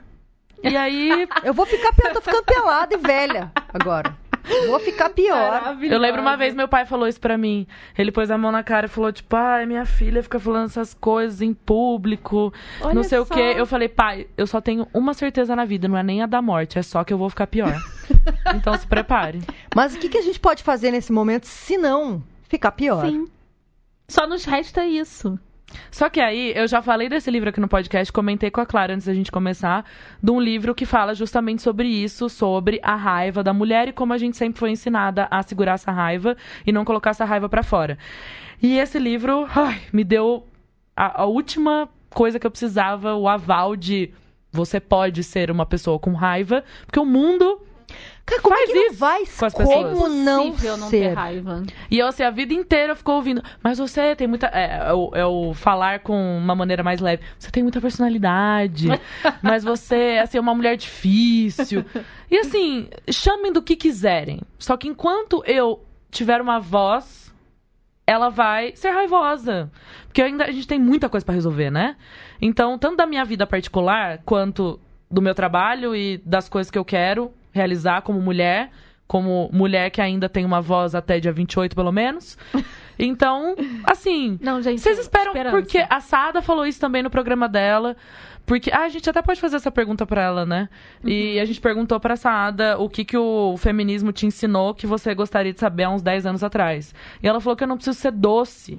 e aí <laughs> Eu vou ficar, eu tô ficando pelada e velha agora. Vou ficar pior. Eu lembro uma vez meu pai falou isso pra mim. Ele pôs a mão na cara e falou, tipo, ai, minha filha fica falando essas coisas em público, Olha não sei o só. quê. Eu falei, pai, eu só tenho uma certeza na vida, não é nem a da morte, é só que eu vou ficar pior. <laughs> então se prepare. Mas o que, que a gente pode fazer nesse momento se não ficar pior? Sim. Só nos resta isso. Só que aí, eu já falei desse livro aqui no podcast, comentei com a Clara antes da gente começar, de um livro que fala justamente sobre isso, sobre a raiva da mulher e como a gente sempre foi ensinada a segurar essa raiva e não colocar essa raiva pra fora. E esse livro, ai, me deu a, a última coisa que eu precisava, o aval de você pode ser uma pessoa com raiva, porque o mundo Cara, como Faz é que não vai com as Como pessoas. não Impossível não ter ser? raiva. E eu, assim, a vida inteira ficou ouvindo. Mas você tem muita. É, é o, é o falar com uma maneira mais leve. Você tem muita personalidade. <laughs> mas você, assim, é uma mulher difícil. E assim, chamem do que quiserem. Só que enquanto eu tiver uma voz, ela vai ser raivosa. Porque ainda a gente tem muita coisa pra resolver, né? Então, tanto da minha vida particular, quanto do meu trabalho e das coisas que eu quero realizar como mulher, como mulher que ainda tem uma voz até dia 28, pelo menos. <laughs> Então, assim, Não, gente. vocês esperam esperança. porque a Sada falou isso também no programa dela. Porque ah, a gente até pode fazer essa pergunta pra ela, né? E Uhum. a gente perguntou pra Saada o que, que o feminismo te ensinou que você gostaria de saber há uns 10 anos atrás. E ela falou que eu não preciso ser doce.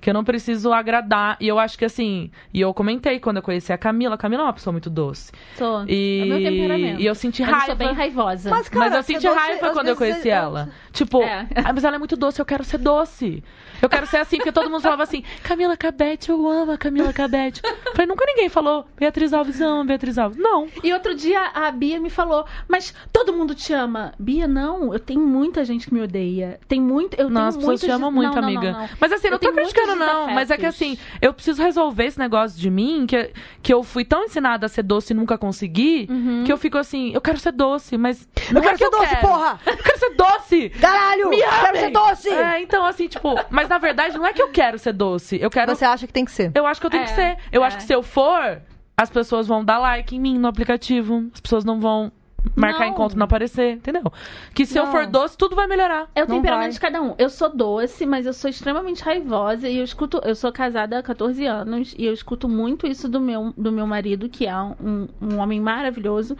Que eu não preciso agradar. E eu acho que assim, e eu comentei quando eu conheci a Camila, a Camila é uma pessoa muito doce. Sou. E, É meu temperamento. e eu senti raiva. Eu sou bem raivosa. Mas, cara, mas eu ser senti doce, raiva quando eu conheci eu- ela. Tipo, É. "Ah, mas ela é muito doce, eu quero ser doce. Eu quero ser assim, porque todo mundo falava assim, Camila Cabete, eu amo a Camila Cabete. Falei, nunca ninguém falou, Beatriz Alves ama Beatriz Alves. Não. E outro dia a Bia me falou, mas todo mundo te ama. Bia, não, eu tenho muita gente que me odeia. Tem muito. Eu Não, tenho as pessoas muitos te amam muito, não, não, amiga. não, não. Mas assim, Eu não tô tenho criticando, não. Mas é que assim, eu preciso resolver esse negócio de mim, que, que eu fui tão ensinada a ser doce e nunca consegui, Uhum. que eu fico assim, eu quero ser doce, mas. Eu Não quero é que ser doce, quero. porra! Eu quero ser doce! Caralho! Me quero amem! ser doce! É, então, assim, tipo, mas na verdade não é que eu quero ser doce. Eu quero. Você acha que tem que ser. Eu acho que eu tenho É, que ser. Eu é. acho que se eu for, as pessoas vão dar like em mim no aplicativo. As pessoas não vão marcar Não. encontro não aparecer, entendeu? Que se eu Não. for doce, tudo vai melhorar. É o temperamento de cada um. Eu sou doce, mas eu sou extremamente raivosa e eu escuto. Eu sou casada há 14 anos e eu escuto muito isso do meu, do meu marido, que é um, um homem maravilhoso.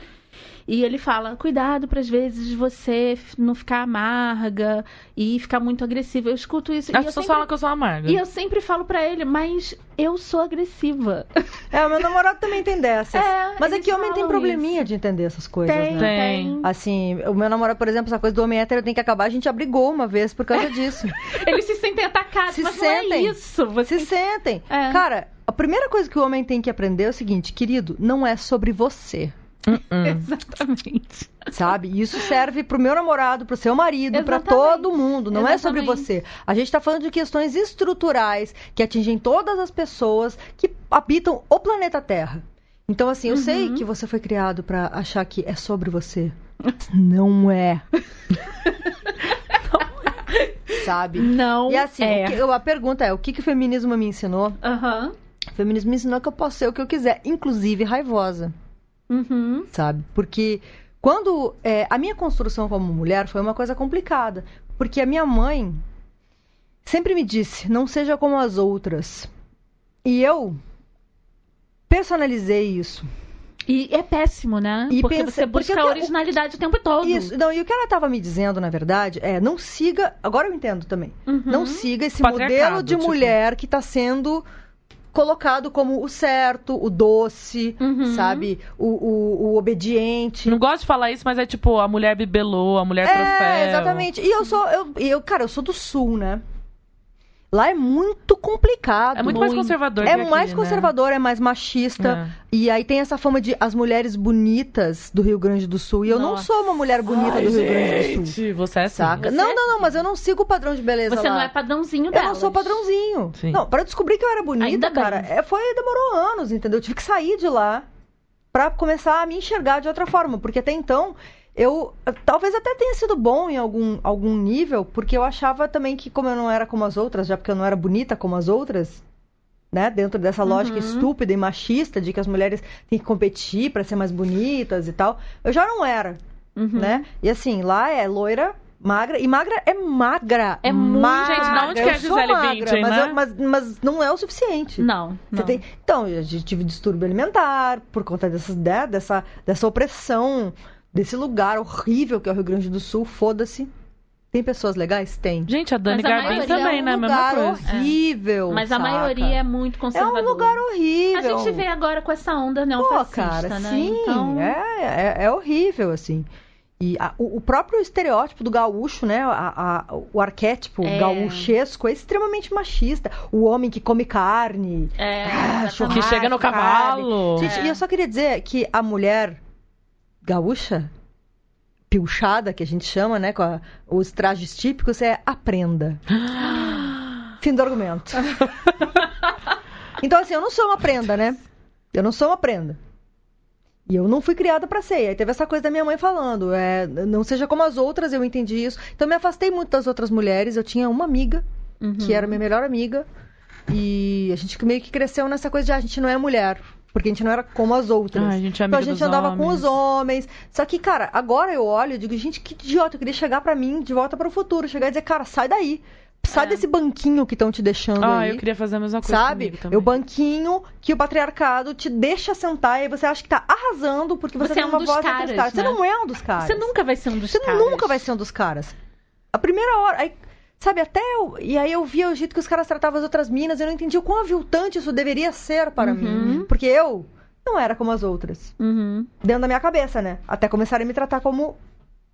E ele fala: cuidado para às vezes você não ficar amarga e ficar muito agressiva. Eu escuto isso. e As eu pessoas sempre- falam que eu sou amarga. E eu sempre falo pra ele, mas eu sou agressiva. <laughs> É, o meu namorado também tem dessas. É, Mas é que homem tem probleminha de entender essas coisas, Tem, né? Tem. tem. Assim, o meu namorado, por exemplo, essa coisa do homem hétero tem que acabar, a gente abrigou uma vez por causa <laughs> disso. Eles se sentem atacados, Se mas não é sentem. isso. Você... Se sentem. É. Cara, a primeira coisa que o homem tem que aprender é o seguinte, querido, não é sobre você. Uh-uh. <laughs> Exatamente. Sabe? Isso serve pro meu namorado, pro seu marido, pra Exatamente. todo mundo. Não é sobre Exatamente. você. A gente tá falando de questões estruturais que atingem todas as pessoas que habitam o planeta Terra. Então, assim, eu Uhum. sei que você foi criado pra achar que é sobre você. Não é. <laughs> Sabe? Não E assim, é. o que- a pergunta é: o que, que o feminismo me ensinou? Aham. O feminismo me ensinou que eu posso ser o que eu quiser, inclusive raivosa. Uhum. sabe? Porque quando é, a minha construção como mulher foi uma coisa complicada, porque a minha mãe sempre me disse: não seja como as outras. E eu personalizei isso. E é péssimo, né? E porque pensa- você busca porque a originalidade o tempo todo. Isso, não, e o que ela estava me dizendo, na verdade, é não siga. Agora eu entendo também. Uhum. Não siga esse modelo de tipo. mulher que está sendo colocado como o certo, o doce, Uhum. sabe? O, o, o obediente. Não gosto de falar isso, mas é tipo a mulher bibelô, a mulher troféu. É, exatamente. E eu sou, eu, eu, cara, eu sou do sul, né? Lá é muito complicado. É muito mais Muito. conservador. É que aqui, mais né? conservador, é mais machista. É. E aí tem essa fama de as mulheres bonitas do Rio Grande do Sul. E eu não Nossa. sou uma mulher bonita Ai, do Rio Grande do Sul. gente, Você é assim. Saca? Você Não, é não, não, mas eu não sigo o padrão de beleza Você lá. não é padrãozinho Eu dela. não sou padrãozinho. Sim. Não, para descobrir que eu era bonita, Ainda cara, é, foi demorou anos, entendeu? Eu tive que sair de lá pra começar a me enxergar de outra forma, porque até então eu talvez até tenha sido bom em algum, algum nível, porque eu achava também que como eu não era como as outras, já porque eu não era bonita como as outras, né, dentro dessa lógica Uhum. estúpida e machista de que as mulheres têm que competir pra ser mais bonitas e tal, eu já não era, Uhum. né? E assim, lá é loira, magra, e magra é magra. É muito magra. Gente, onde que é Eu sou Gisele magra, Bündchen, mas, né? eu- mas, mas não é o suficiente. Não, não. tem- Então, eu tive distúrbio alimentar por conta dessas, né, dessa, dessa opressão, desse lugar horrível que é o Rio Grande do Sul. Foda-se. Tem pessoas legais? Tem. Gente, a Dani Mas a Garbin também, é um né? Mesma lugar coisa. horrível. Mas a saca? maioria é muito É conservadora. um lugar horrível. A gente vê agora com essa onda Pô, neofascista, cara, né? sim, então, é, é, é horrível, assim. E a- o, o próprio estereótipo do gaúcho, né? a- a- o arquétipo É. gaúchesco é extremamente machista. O homem que come carne. é, Ah. Que chega no cavalo. Gente, É. e eu só queria dizer que a mulher gaúcha, pilchada, que a gente chama, né? Com a- os trajes típicos, é a prenda. <gasps> Fim do argumento. <laughs> então, assim, eu não sou uma prenda, né? Eu não sou uma prenda. E eu não fui criada pra ser. Aí teve essa coisa da minha mãe falando, é, não seja como as outras, eu entendi isso. Então me afastei muito das outras mulheres. Eu tinha uma amiga, Uhum. que era minha melhor amiga. E a gente meio que cresceu nessa coisa de ah, a gente não é mulher. Porque a gente não era como as outras. Ai, a gente é então a gente dos andava com homens. os homens. Só que, cara, agora eu olho e digo, gente, que idiota. Eu queria chegar pra mim de volta para o futuro. Chegar e dizer, cara, sai daí. Sai É. desse banquinho que estão te deixando Ah, aí. eu queria fazer a mesma coisa Sabe? também. O banquinho que o patriarcado te deixa sentar e aí você acha que tá arrasando porque você, Você tem é um uma dos voz caras. Você né? não é um dos caras. Você nunca vai ser um dos Você caras. nunca vai ser um dos caras. A primeira hora. Aí, Sabe, até eu. E aí eu via o jeito que os caras tratavam as outras minas, eu não entendi o quão aviltante isso deveria ser para Uhum. mim. Porque eu não era como as outras. Uhum. Dentro da minha cabeça, né? Até começarem a me tratar como.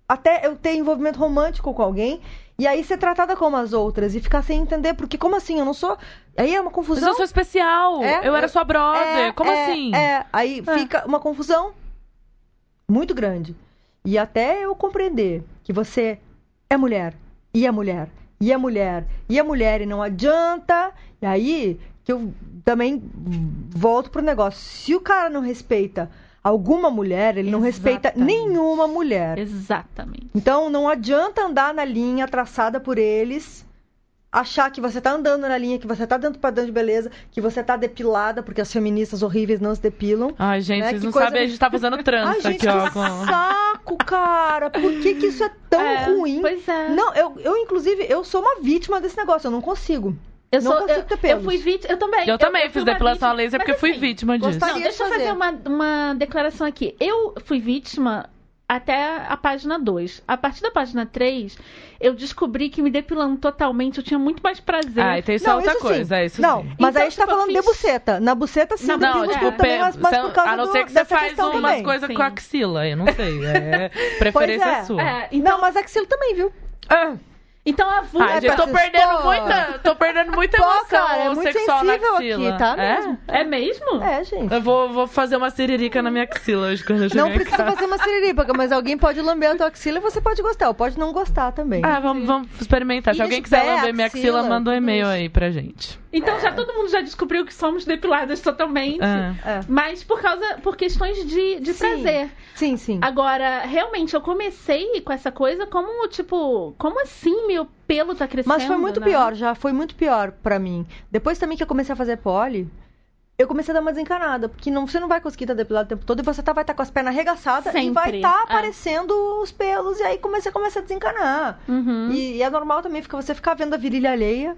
Até eu ter envolvimento romântico com alguém. E aí ser tratada como as outras. E ficar sem entender. Porque como assim? Eu não sou. Aí é uma Mas confusão. eu sou especial. É, eu era eu- sua brother. É, Como é, assim? É, aí É. fica uma confusão muito grande. E até eu compreender que você é mulher, e é mulher, e é mulher, e é mulher, e não adianta. E aí que eu também volto pro negócio. Se o cara não respeita alguma mulher, ele não respeita Exatamente. nenhuma mulher. Exatamente. Então não adianta andar na linha traçada por eles, achar que você tá andando na linha, que você tá dentro do padrão de beleza, que você tá depilada, porque as feministas horríveis não se depilam. Ai, gente, Né? vocês Que não coisa- sabem, a gente tá fazendo Ai, trança gente, aqui, ó. que com- saco, cara! Por que, que isso é tão É, ruim? Pois é. Não, eu, eu, inclusive, eu sou uma vítima desse negócio, eu não consigo. eu não sou, consigo eu, ter eu fui vítima. Eu também. Eu também fui fiz depilação a laser porque fui assim, vítima disso. gostaria- Não, de deixa eu fazer. fazer uma, uma declaração aqui. Eu fui vítima até a página 2. A partir da página 3, eu descobri que me depilando totalmente eu tinha muito mais prazer. Ah, então isso é outra isso coisa, sim. é isso Não, sim. mas Então, aí a gente tá tipo, eu falando de fiz- buceta. Na buceta, sim, Não, não, é. pouco também, mas, mas por causa a não do- ser que você faz umas coisas com a axila, eu não sei. É Pois preferência é. sua. É, então, Não, mas axila também, viu? Ah, então a vulva. Ai, gente, tô Pô, perdendo muita, tô perdendo muita Pô, emoção cara, é muito sexual na sensível axila. aqui, tá É? mesmo. É mesmo? É, gente. Eu vou, vou fazer uma siririca na minha axila hoje quando eu chegar Não precisa casa. fazer uma siriripa, mas alguém pode lamber a tua axila e você pode gostar, ou pode não gostar também. Ah, vamos, vamos experimentar. Se E alguém de quiser lamber minha axila, axila, manda um e-mail aí pra gente. Então já todo mundo já descobriu que somos depiladas totalmente. Ah. É. Mas por causa. por questões de, de Sim. prazer. Sim, sim. Agora, realmente, eu comecei com essa coisa como, tipo, como assim meu pelo tá crescendo? Mas foi muito né? pior, já foi muito pior pra mim. Depois também que eu comecei a fazer pole, eu comecei a dar uma desencanada, porque não, você não vai conseguir estar depilado o tempo todo e você tá, vai estar com as pernas arregaçadas e vai Sempre, estar é. aparecendo os pelos e aí comecei, começa a desencanar. Uhum. E, e é normal também fica- você ficar vendo a virilha alheia,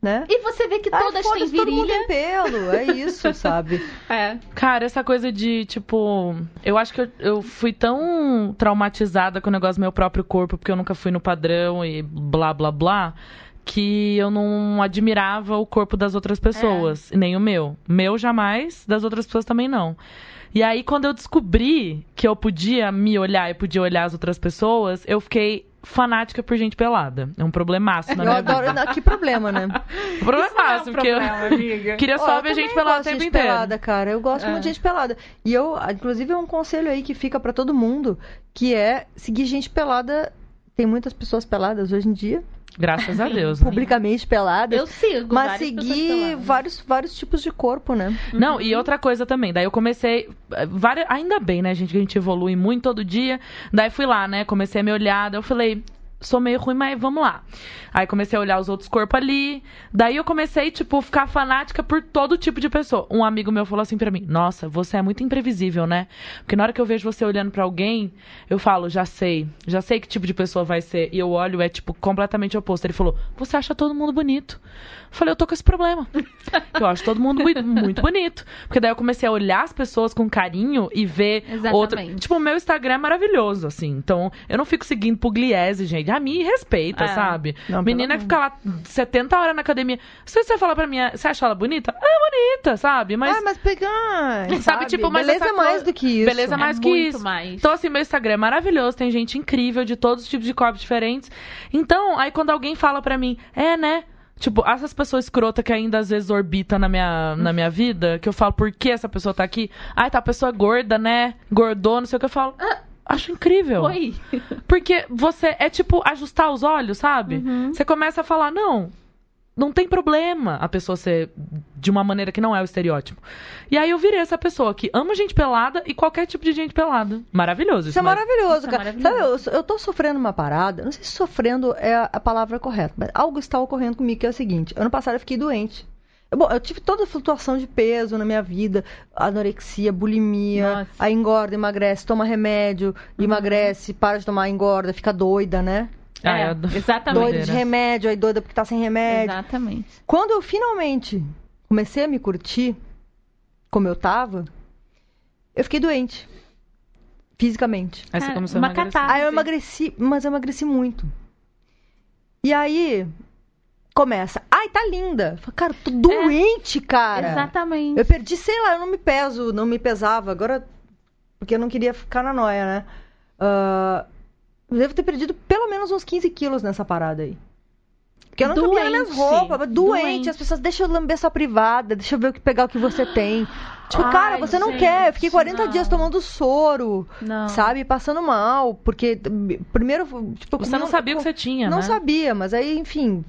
né? E você vê que Ai, todas têm foda-se, todo mundo virilha. tem pelo, é isso, <laughs> sabe? É. Cara, essa coisa de, tipo. Eu acho que eu, eu fui tão traumatizada com o negócio do meu próprio corpo, porque eu nunca fui no padrão e blá blá blá, que eu não admirava o corpo das outras pessoas, nem o meu. Meu jamais, das outras pessoas também não. E aí, quando eu descobri que eu podia me olhar e podia olhar as outras pessoas, eu fiquei fanática por gente pelada. É um problemaço na Eu minha adoro. vida. não, que problema, né? <laughs> Um problemaço, porque eu amiga. queria só eu ver gente pelada o gosto de tempo gente inteiro. pelada, cara. Eu gosto É. muito de gente pelada. E eu, inclusive, é um conselho aí que fica pra todo mundo, que é seguir gente pelada. Tem muitas pessoas peladas hoje em dia, Graças a <laughs> Deus. né? publicamente peladas. Eu sigo. Mas peladas. vários, vários tipos de corpo, né? Não, e outra coisa também. Daí eu comecei. várias- ainda bem, né, gente, que a gente evolui muito todo dia. Daí fui lá, né? Comecei a me olhar. Daí eu falei. Sou meio ruim, mas vamos lá. Aí comecei a olhar os outros corpos ali. Daí eu comecei, tipo, ficar fanática por todo tipo de pessoa. Um amigo meu falou assim pra mim: Nossa, você é muito imprevisível, né? Porque na hora que eu vejo você olhando pra alguém, eu falo: Já sei, já sei que tipo de pessoa vai ser. E eu olho, é, tipo, completamente oposto. Ele falou: Você acha todo mundo bonito? Falei: Eu tô com esse problema. Eu acho todo mundo muito bonito. Porque daí eu comecei a olhar as pessoas com carinho e ver Exatamente. outra. Tipo, o meu Instagram é maravilhoso, assim. Então, eu não fico seguindo Pugliese, gente. A mim respeita, É. sabe? Não, Menina que fica lá 70 horas na academia. Se você falar pra mim, você acha ela bonita? É bonita, sabe? Mas. ah, mas pegar. Sabe, tipo, mas beleza essa é mais coisa- do que isso. Beleza é mais que muito isso. mais. Então, assim, meu Instagram é maravilhoso, tem gente incrível de todos os tipos de corpos diferentes. Então, aí quando alguém fala pra mim, é, né? Tipo, essas pessoas escrotas que ainda às vezes orbitam na minha, na minha vida, que eu falo, por que essa pessoa tá aqui? Ai, tá, a pessoa é gorda, né? Gordou, não sei o que, eu falo, ah, acho incrível. Oi. Porque você é tipo ajustar os olhos, sabe? Uhum. Você começa a falar, não, não tem problema a pessoa ser de uma maneira que não é o estereótipo. E aí eu virei essa pessoa que ama gente pelada e qualquer tipo de gente pelada. Maravilhoso isso. Isso é mas- maravilhoso, Isso é cara. maravilhoso. Sabe, eu, eu tô sofrendo uma parada, não sei se sofrendo é a, palavra correta, mas algo está ocorrendo comigo que é o seguinte: ano passado eu fiquei doente. Eu- Bom, eu tive toda a flutuação de peso na minha vida, anorexia, bulimia, Nossa. aí engorda, emagrece, toma remédio, emagrece, para de tomar, engorda, fica doida, né? Ah, É, eu- exatamente. Doida de remédio, aí doida porque tá sem remédio. Exatamente. Quando eu finalmente comecei a me curtir, como eu tava, eu fiquei doente. Fisicamente. Aí você começou a uma emagrecer. catarse. Aí eu emagreci, mas eu emagreci muito. E aí, começa, ai, tá linda. Cara, tô doente, cara. Exatamente. Eu perdi, sei lá, eu não me peso, não me pesava. Agora, porque eu não queria ficar na noia, né? Ah, eu devo ter perdido pelo menos uns 15 quilos nessa parada aí. Porque eu não cabia nas minhas roupas, doente. Doente. As pessoas, deixa eu lamber sua privada, deixa eu ver o que pegar o que você tem. Tipo, Ai, cara, você não gente, quer. Eu fiquei 40 não. dias tomando soro, Não. sabe? Passando mal. Porque, primeiro, tipo, Você comi não um- sabia o que você tinha, Não né? sabia, mas aí, enfim.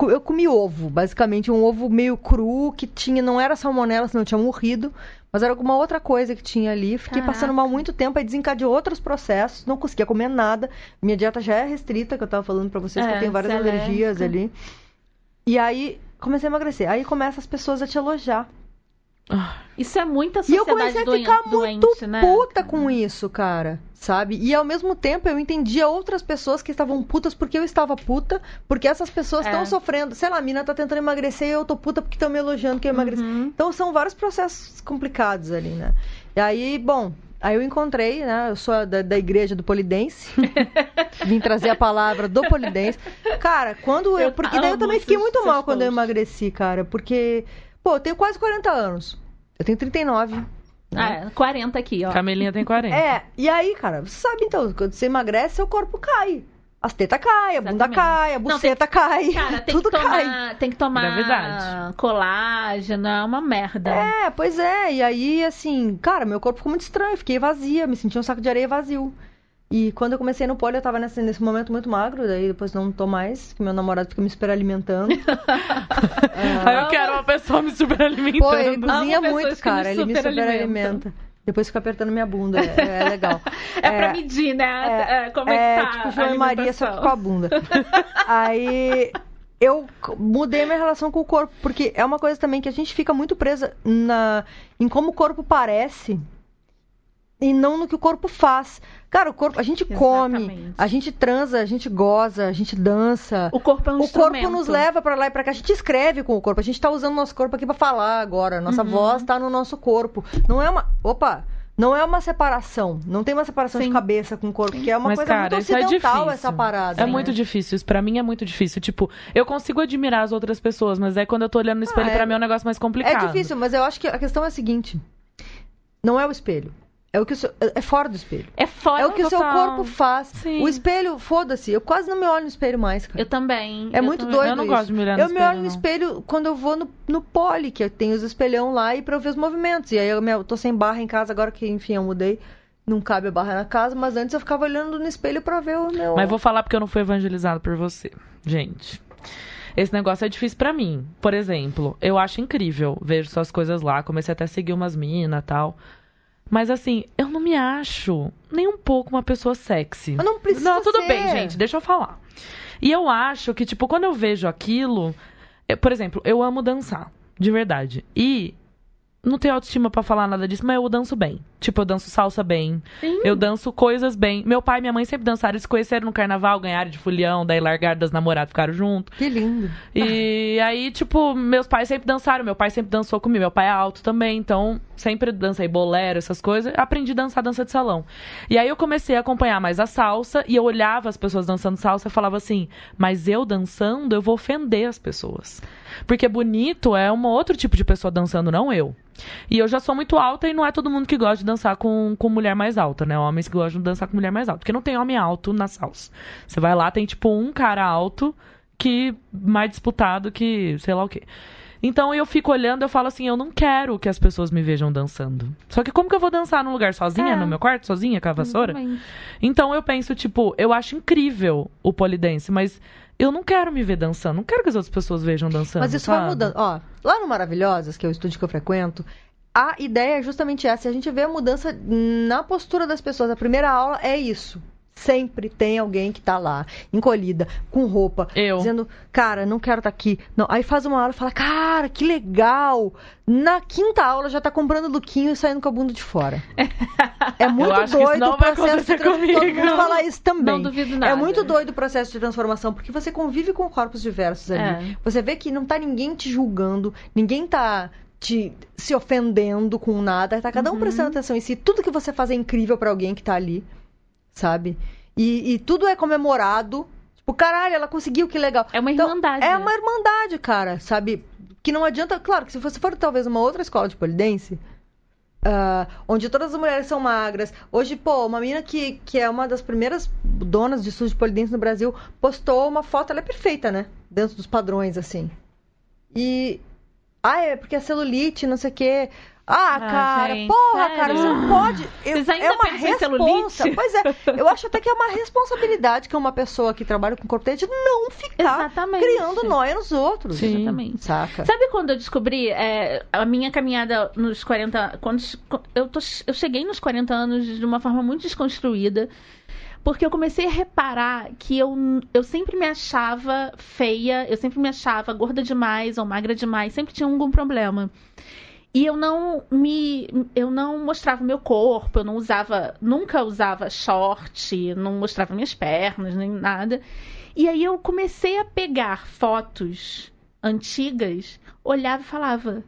Eu comi ovo, basicamente um ovo meio cru que tinha, não era salmonela, senão eu tinha morrido, mas era alguma outra coisa que tinha ali. Fiquei Caraca. passando mal muito tempo, aí desencadeou outros processos, não conseguia comer nada. Minha dieta já é restrita, que eu tava falando pra vocês, que É, eu tenho várias é alergias alérgica. ali. E aí comecei a emagrecer. Aí começam as pessoas a te elogiar. Isso é muita E eu sociedade comecei a ficar muito doente, né? puta com isso, cara. Sabe? E ao mesmo tempo eu entendia outras pessoas que estavam putas porque eu estava puta, porque essas pessoas É. estão sofrendo. Sei lá, a mina tá tentando emagrecer e eu tô puta porque estão me elogiando que eu emagreci. Uhum. Então são vários processos complicados ali, né? E aí, bom, aí eu encontrei, né? Eu sou da, da igreja do polidense. <laughs> Vim trazer a palavra do polidense. Cara, quando eu. Eu Porque daí eu também fiquei muito mal quando eu posts. emagreci, cara. Porque, pô, eu tenho quase 40 anos. Eu tenho 39. Ah, é, 40 aqui, ó. Camelinha tem 40. É, e aí, cara, você sabe então, quando você emagrece, seu corpo cai. As tetas caem, a bunda cai, a Não, buceta cai. Cara, <laughs> tem tudo que cai. tomar, tem que tomar Gravidade. colágeno, é uma merda. É, pois é. E aí, assim, cara, meu corpo ficou muito estranho. Fiquei vazia, me senti um saco de areia vazio. E quando eu comecei no pole, eu tava nesse, nesse momento muito magro. Daí depois não tô mais, que meu namorado fica me superalimentando. <laughs> Aí eu quero uma pessoa me superalimentando. Pô, ele cozinha muito, me cara. Ele me superalimenta. Depois fica apertando minha bunda. É, é legal. <laughs> É, pra medir, né? É, como é, que tá tipo João e Maria, só que com a bunda. <laughs> Aí eu mudei minha relação com o corpo, porque é uma coisa também que a gente fica muito presa na, em como o corpo parece e não no que o corpo faz. Cara, o corpo, a gente come, Exatamente. a gente transa, a gente goza, a gente dança. O corpo é um O corpo nos leva pra lá e pra cá. A gente escreve com o corpo. A gente tá usando o nosso corpo aqui pra falar agora. Nossa Uhum. voz tá no nosso corpo. Não é uma. Opa! Não é uma separação. Não tem uma separação de Sim. cabeça com o corpo, que é uma Mas, coisa cara, muito é ocidental difícil. essa parada. É né? muito difícil, isso pra mim é muito difícil. Tipo, eu consigo admirar as outras pessoas, mas aí quando eu tô olhando no espelho, Ah, é- pra mim é um negócio mais É complicado. difícil, mas eu acho que a questão é a seguinte: não é o espelho. É o que seu, é fora do espelho. É fora É o que o seu corpo faz. Sim. O espelho, foda-se. Eu quase não me olho no espelho mais, cara. Eu também. É eu muito também. doido Eu não isso. gosto de me olhar no eu me espelho, olho no não. espelho quando eu vou no, no pole, que tem os espelhão lá e pra eu ver os movimentos. E aí eu, me- eu tô sem barra em casa agora que, enfim, eu mudei. Não cabe a barra na casa, mas antes eu ficava olhando no espelho pra ver o meu. Mas vou falar porque eu não fui evangelizado por você. Gente, esse negócio é difícil pra mim. Por exemplo, eu acho incrível, vejo suas coisas lá, comecei até a seguir umas minas e tal. Mas assim, eu não me acho nem um pouco uma pessoa sexy. Mas não precisa Não, tudo ser. bem, gente, deixa eu falar. E eu acho que, tipo, quando eu vejo aquilo. é, por exemplo, eu amo dançar, de verdade. E não tenho autoestima pra falar nada disso, mas eu danço bem. Tipo, eu danço salsa bem. Sim. Eu danço coisas bem. Meu pai e minha mãe sempre dançaram, eles se conheceram no carnaval, ganharam de fulião, daí largaram das namoradas, ficaram juntos. Que lindo. E aí, tipo, meus pais sempre dançaram, meu pai sempre dançou comigo, meu pai é alto também, então sempre dancei bolero, essas coisas. Aprendi a dançar dança de salão. E aí eu comecei a acompanhar mais a salsa e eu olhava as pessoas dançando salsa e falava assim: "Mas eu dançando, eu vou ofender as pessoas". Porque bonito é um outro tipo de pessoa dançando, não eu. E eu já sou muito alta e não é todo mundo que gosta de dançar com, com mulher mais alta, né? Homens que gostam de dançar com mulher mais alta. Porque não tem homem alto na salsa. Você vai lá, tem tipo um cara alto que mais disputado que sei lá o quê. Então eu fico olhando, eu falo assim, eu não quero que as pessoas me vejam dançando. Só que como que eu vou dançar num lugar sozinha, É. no meu quarto, sozinha, com a vassoura? Exatamente. Então eu penso, tipo, eu acho incrível o polidense, mas eu não quero me ver dançando, não quero que as outras pessoas vejam dançando. Mas isso vai sabe? mudando. Ó, lá no Maravilhosas, que é o estúdio que eu frequento, a ideia é justamente essa. A gente vê a mudança na postura das pessoas. A primeira aula é isso. Sempre tem alguém que tá lá, encolhida, com roupa, Eu. dizendo, cara, não quero estar aqui. Não. Aí faz uma aula e fala, cara, que legal. Na quinta aula já tá comprando lookinho e saindo com a bunda de fora. É <laughs> muito doido o processo de transformação. Todo comigo. mundo fala isso também. Não duvido nada. É muito doido o processo de transformação, porque você convive com corpos diversos ali. É. Você vê que não tá ninguém te julgando, ninguém tá te se ofendendo com nada, tá cada um Uhum. prestando atenção em si. Tudo que você faz é incrível pra alguém que tá ali, sabe? E, e tudo é comemorado. Tipo, caralho, ela conseguiu, que legal. É uma Então, irmandade. É uma irmandade, cara, sabe? Que não adianta. Claro que se você for talvez uma outra escola de polidense, ah, onde todas as mulheres são magras. Hoje, pô, uma menina que, que é uma das primeiras donas de estúdio de polidense no Brasil postou uma foto, ela é perfeita, né? Dentro dos padrões, assim. E. Ah, é porque é celulite, não sei o quê. Ah, Ah, cara, gente, porra, sério? cara, você não pode. Eu, Vocês ainda é uma responsa. Pois é, eu acho até que é uma responsabilidade que uma pessoa que trabalha com corpo de não ficar Exatamente. criando nóia nos outros. Sim. Exatamente. Saca? Sabe quando eu descobri é, a minha caminhada nos 40 quando eu, tô, eu cheguei nos 40 anos de uma forma muito desconstruída, porque eu comecei a reparar que eu, eu sempre me achava feia, eu sempre me achava gorda demais ou magra demais, sempre tinha algum problema. E eu não me eu não mostrava meu corpo, eu não usava, nunca usava short, não mostrava minhas pernas nem nada. E aí eu comecei a pegar fotos antigas, olhava e falava: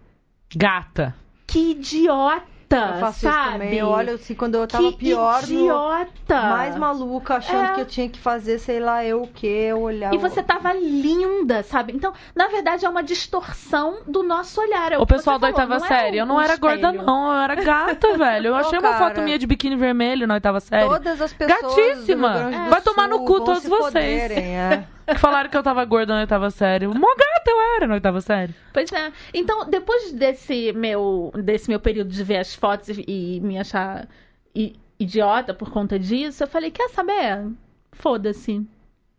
Gata. "Que idiota!" Eu faço sabe? isso também. Eu olho assim quando eu tava que pior, no, idiota! mais maluca, achando É. que eu tinha que fazer, sei lá, eu o quê, eu olhava. E você tava linda, sabe? Então, na verdade, é uma distorção do nosso olhar. É O que você pessoal da oitava é série, eu não era gorda, não. Eu era gata, <laughs> velho. Eu achei uma cara. foto minha de biquíni vermelho na oitava série. Todas as pessoas. Gatíssima. do Rio Grande do Vai tomar no cu todos vocês. foderem, é. Que <laughs> falaram que eu tava gorda na oitava série. Mó gata eu era na oitava série. Pois é. Então, depois desse meu, desse meu período de ver as fotos e, e me achar i- idiota por conta disso, eu falei, quer saber? Foda-se.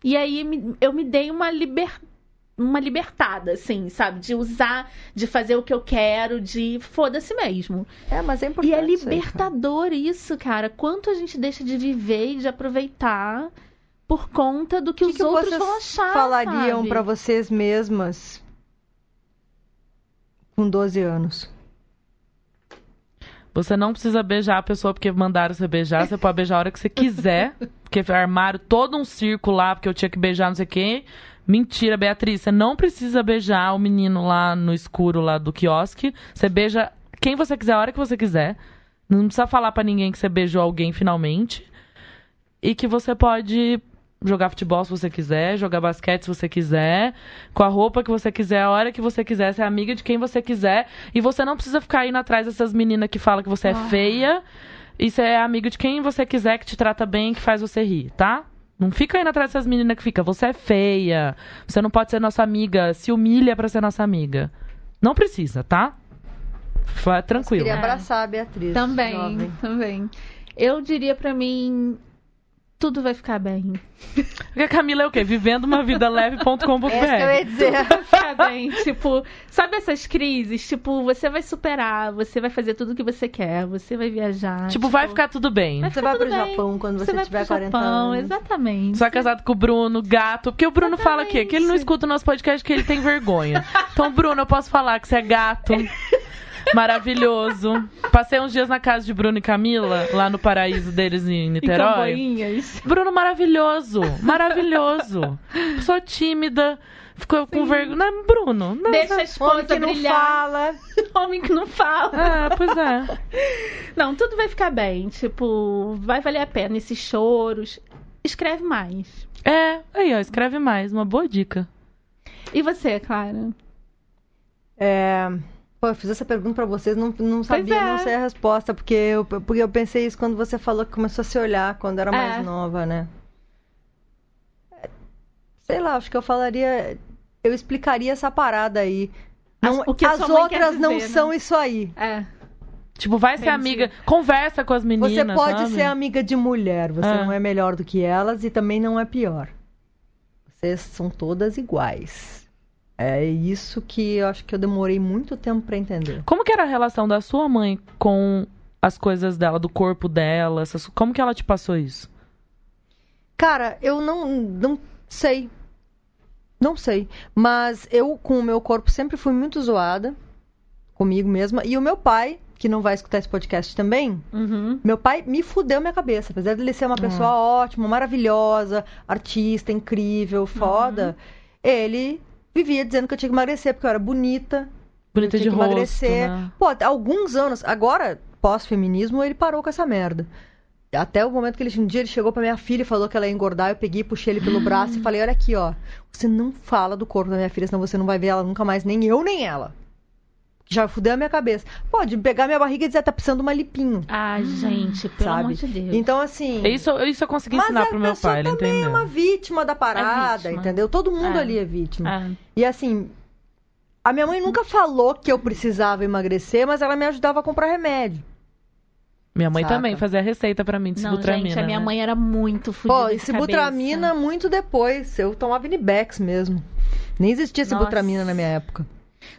E aí me- eu me dei uma liber... uma libertada, assim, sabe? De usar, de fazer o que eu quero, de foda-se mesmo. É, mas é importante. E é libertador isso, cara. Quanto a gente deixa de viver e de aproveitar por conta do que, que, os que outros vocês vão achar. falariam pra vocês mesmas com 12 anos? Você não precisa beijar a pessoa porque mandaram você beijar. Você pode beijar a hora que você quiser. Porque armaram todo um círculo lá, porque eu tinha que beijar não sei quem. Mentira, Beatriz. Você não precisa beijar o menino lá no escuro lá do quiosque. Você beija quem você quiser, a hora que você quiser. Não precisa falar pra ninguém que você beijou alguém finalmente. E que você pode jogar futebol se você quiser, jogar basquete se você quiser, com a roupa que você quiser, a hora que você quiser, ser amiga de quem você quiser. E você não precisa ficar indo atrás dessas meninas que falam que você é Ah. feia. E você é amigo de quem você quiser, que te trata bem, que faz você rir, tá? Não fica indo atrás dessas meninas que fica, você é feia, você não pode ser nossa amiga, se humilha pra ser nossa amiga. Não precisa, tá? Fá- Tranquilo. Queria É. abraçar a Beatriz. Também, jovem. também. Eu diria pra mim, tudo vai ficar bem. Porque a Camila é o quê? Vivendo uma vida leve.com.br. <laughs> Que eu ia dizer. Vai ficar bem. tipo, sabe essas crises? Tipo, você vai superar, você vai fazer tudo o que você quer, você vai viajar. Tipo, vai ficar tudo bem. Vai Você ficar vai pro tudo bem. Japão quando você, Você vai tiver pro 40 Japão, anos. exatamente. Só casado com o Bruno, gato. Porque o Bruno fala o quê? Que ele não escuta o nosso podcast que ele tem vergonha. Então, Bruno, eu posso falar que você é gato. <laughs> Maravilhoso. Passei uns dias na casa de Bruno e Camila, lá no paraíso deles em Em Niterói. Camboinhas. Bruno maravilhoso, maravilhoso. Sou tímida, ficou com vergonha. Não, Bruno, não. Deixa a Homem esposa que não fala. <laughs> Homem que não fala. Ah, pois é. Não, tudo vai ficar bem. Tipo, vai valer a pena esses choros. Escreve mais. É, aí, ó, escreve mais, uma boa dica. E você, Clara? É... Pô, eu fiz essa pergunta pra vocês, não, não sabia, é. não sei a resposta, porque eu, porque eu pensei isso quando você falou que começou a se olhar quando era mais É. nova, né? Sei lá, acho que eu falaria. Eu explicaria essa parada aí. Não, As- o que a as outras não dizer, né? são isso aí. É. Tipo, vai ser Entendi. amiga, conversa com as meninas. Você pode sabe? ser amiga de mulher, você É. não é melhor do que elas e também não é pior. Vocês são todas iguais. É isso que eu acho que eu demorei muito tempo pra entender. Como que era a relação da sua mãe com as coisas dela, do corpo dela? essas- Como que ela te passou isso? Cara, eu não, não sei. Não sei. Mas eu, com o meu corpo, sempre fui muito zoada. Comigo mesma. E o meu pai, que não vai escutar esse podcast também, Uhum. meu pai me fudeu minha cabeça. Apesar dele ser uma pessoa ótima, maravilhosa, artista, incrível, foda, ele vivia dizendo que eu tinha que emagrecer porque eu era bonita. Bonita eu de que rosto, emagrecer. né? Pô, alguns anos, agora, pós-feminismo, ele parou com essa merda. até o momento que ele um dia ele chegou pra minha filha e falou que ela ia engordar, eu peguei, puxei ele pelo braço e falei: "Olha aqui, ó. Você não fala do corpo da minha filha, senão você não vai ver ela nunca mais, nem eu nem ela." Já fudeu a minha cabeça. Pode pegar minha barriga e dizer, tá precisando de uma lipinho. Ai, gente, pelo sabe? amor de Deus. Então, assim. Isso, isso eu consegui Mas ensinar pro meu pai, ele também entendeu. é uma vítima da parada, vítima. entendeu? Todo mundo É. ali é vítima. Ah, E assim, a minha mãe nunca falou que eu precisava emagrecer, mas ela me ajudava a comprar remédio. Minha mãe Saca? também fazia receita pra mim de não, sibutramina. gente, a minha né? mãe era muito fodida Pô, de e sibutramina cabeça. muito depois. Eu tomava Inibex mesmo. Nem existia Nossa. sibutramina na minha época.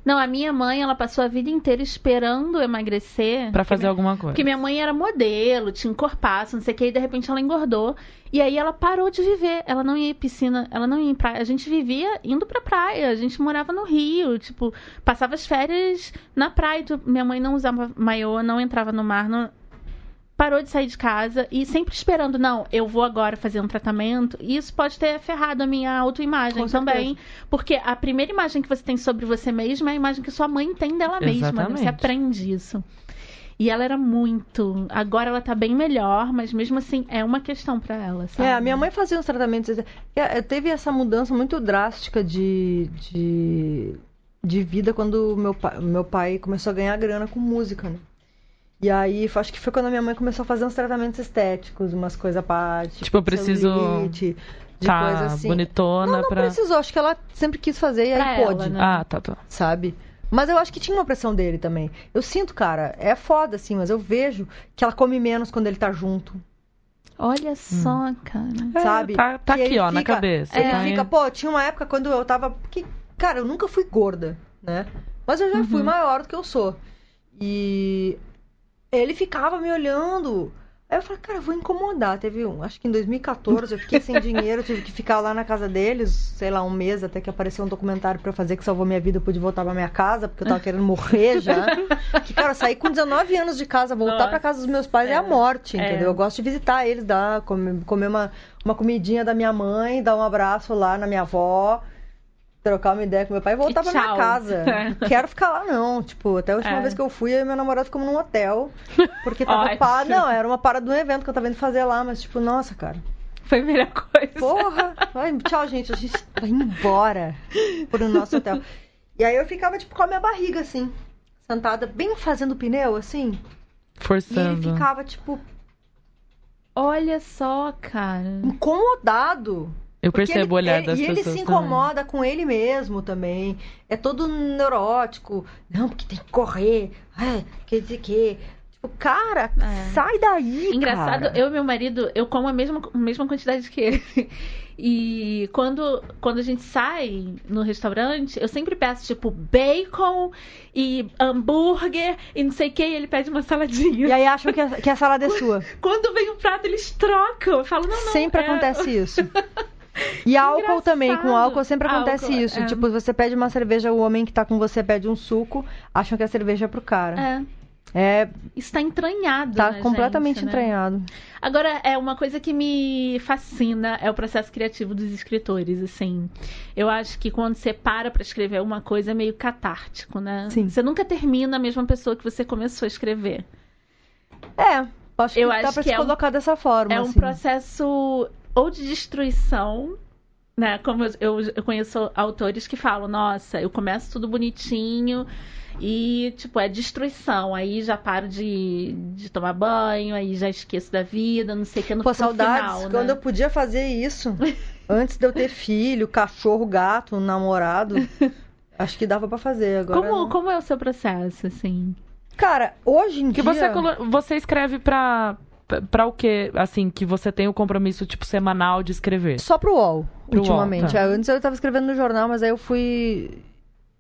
Não, a minha mãe, ela passou a vida inteira esperando eu emagrecer. Pra fazer minha- alguma coisa. Porque minha mãe era modelo, tinha um corpaço, não sei o que, e de repente ela engordou. E aí ela parou de viver. Ela não ia em piscina, ela não ia em praia. A gente vivia indo pra praia. A gente morava no Rio, tipo, passava as férias na praia. Tu- Minha mãe não usava maiô, não entrava no mar, não... Parou de sair de casa e sempre esperando, não, eu vou agora fazer um tratamento. Isso pode ter ferrado a minha autoimagem também. Porque a primeira imagem que você tem sobre você mesma é a imagem que sua mãe tem dela mesma. né? Você aprende isso. E ela era muito. Agora ela tá bem melhor, mas mesmo assim é uma questão pra ela, sabe? É, a minha mãe fazia uns tratamentos. É, Teve essa mudança muito drástica de, de, de vida quando meu pai, meu pai começou a ganhar grana com música, né? E aí, acho que foi quando a minha mãe começou a fazer uns tratamentos estéticos, umas coisas à parte. Tipo, eu preciso celulite, de tá coisa assim. bonitona Não, não pra. precisou. Acho que ela sempre quis fazer e Pra aí ela, pôde, né? Ah, tá, tá. sabe? Mas eu acho que tinha uma pressão dele também. Eu sinto, cara, é foda, assim, mas eu vejo que ela come menos quando ele tá junto, Olha só, cara. É, sabe? tá- tá Que aqui, ó, na fica- cabeça, Ele tá aí. fica, pô, tinha uma época quando eu tava. Que, cara, eu nunca fui gorda, né? Mas eu já fui maior do que eu sou. E ele ficava me olhando. Aí eu falei, cara, eu vou incomodar. Teve um, acho que em 2014 eu fiquei sem dinheiro, tive que ficar lá na casa deles, sei lá, um mês até que apareceu um documentário pra eu fazer que salvou minha vida, eu pude voltar pra minha casa, porque eu tava querendo morrer já. <laughs> Que, cara, saí com 19 anos de casa, voltar pra casa dos meus pais é, a É. morte, É. entendeu? Eu gosto de visitar eles, dar, comer, comer uma, uma comidinha da minha mãe, dar um abraço lá na minha avó, trocar uma ideia com meu pai e voltar E pra minha casa. Não <laughs> quero ficar lá, não. Tipo, até a última É. vez que eu fui, eu meu namorado ficamos num hotel. Porque <laughs> tava parado. Não, era uma parada de um evento que eu tava indo fazer lá, mas tipo, nossa, cara. Foi a melhor coisa. Porra! Vai, tchau, gente. A gente vai embora pro nosso hotel. E aí eu ficava, tipo, com a minha barriga, assim, sentada, bem fazendo pneu, assim. E ele Forçando. ficava, tipo, Olha só, cara. incomodado. Eu percebo o ele, olhar ele- das E ele pessoas. se também. incomoda com ele mesmo também. É todo neurótico. Não, porque tem que correr. É, quer dizer que. Tipo, cara, É. sai daí. Engraçado, cara. eu e meu marido, eu como a mesma, a mesma quantidade que ele. E quando, quando a gente sai no restaurante, eu sempre peço, tipo, bacon e hambúrguer e não sei o que, e ele pede uma saladinha. E aí acham que a, que a salada é sua. Quando vem o prato, eles trocam. Eu falo, não, não. sempre é- acontece isso. <laughs> E álcool Engraçado. também, com álcool sempre acontece Álcool, isso. é. Tipo, você pede uma cerveja, o homem que tá com você pede um suco, acham que a cerveja é pro cara. É, É, isso tá entranhado. tá na completamente gente, né? entranhado. Agora, é uma coisa que me fascina é o processo criativo dos escritores, assim. Eu acho que quando você para pra escrever uma coisa é meio catártico, né? Sim. Você nunca termina a mesma pessoa que você começou a escrever. É, acho que Eu dá acho pra se é um- colocar dessa forma. É um assim. processo ou de destruição, né? Como eu, eu, conheço autores que falam, nossa, eu começo tudo bonitinho e, tipo, é destruição. Aí já paro de, de tomar banho, aí já esqueço da vida, não sei o que no Pô, saudades final, quando né? eu podia fazer isso. <laughs> Antes de eu ter filho, cachorro, gato, namorado. Acho que dava pra fazer agora. Como, não. como é o seu processo, assim? Cara, hoje em Que dia. você, colo- você escreve pra, pra o quê? Assim, que você tem o compromisso, tipo, semanal de escrever. Só pro UOL, Pro ultimamente. UOL, tá. É, Antes eu tava escrevendo no jornal, mas aí eu fui.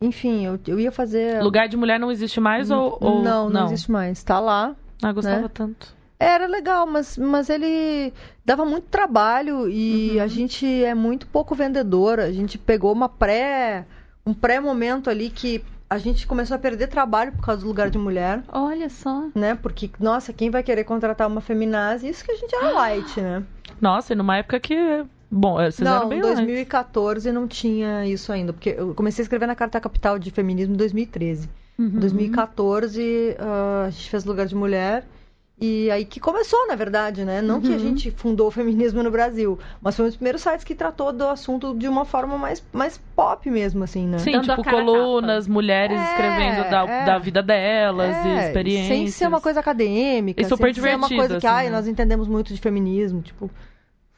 Enfim, eu, eu ia fazer. Lugar de mulher não existe mais ou, ou não, não, existe mais. Tá lá. Ah, gostava né? tanto. Era legal, mas, mas ele dava muito trabalho e Uhum. a gente é muito pouco vendedor. A gente pegou uma pré. um pré-momento ali que a gente começou a perder trabalho por causa do lugar de mulher. Olha só. né? Porque, nossa, quem vai querer contratar uma feminazi? Isso que a gente era light, né? Nossa, e numa época que. Bom, é, vocês eram não, bem em 2014 não tinha isso ainda, porque eu comecei a escrever na Carta Capital de Feminismo em 2013. Uhum. Em 2014, ah, a gente fez Lugar de Mulher E aí que começou, na verdade, né? Não que a gente fundou o feminismo no Brasil, mas foi um dos primeiros sites que tratou do assunto de uma forma mais, mais pop mesmo, assim, né? Sim, Dando tipo, colunas, mulheres É, escrevendo da, é. da vida delas e É, experiências. Sem ser uma coisa acadêmica. E super sem ser uma coisa que, assim, ai, né? nós entendemos muito de feminismo. Tipo,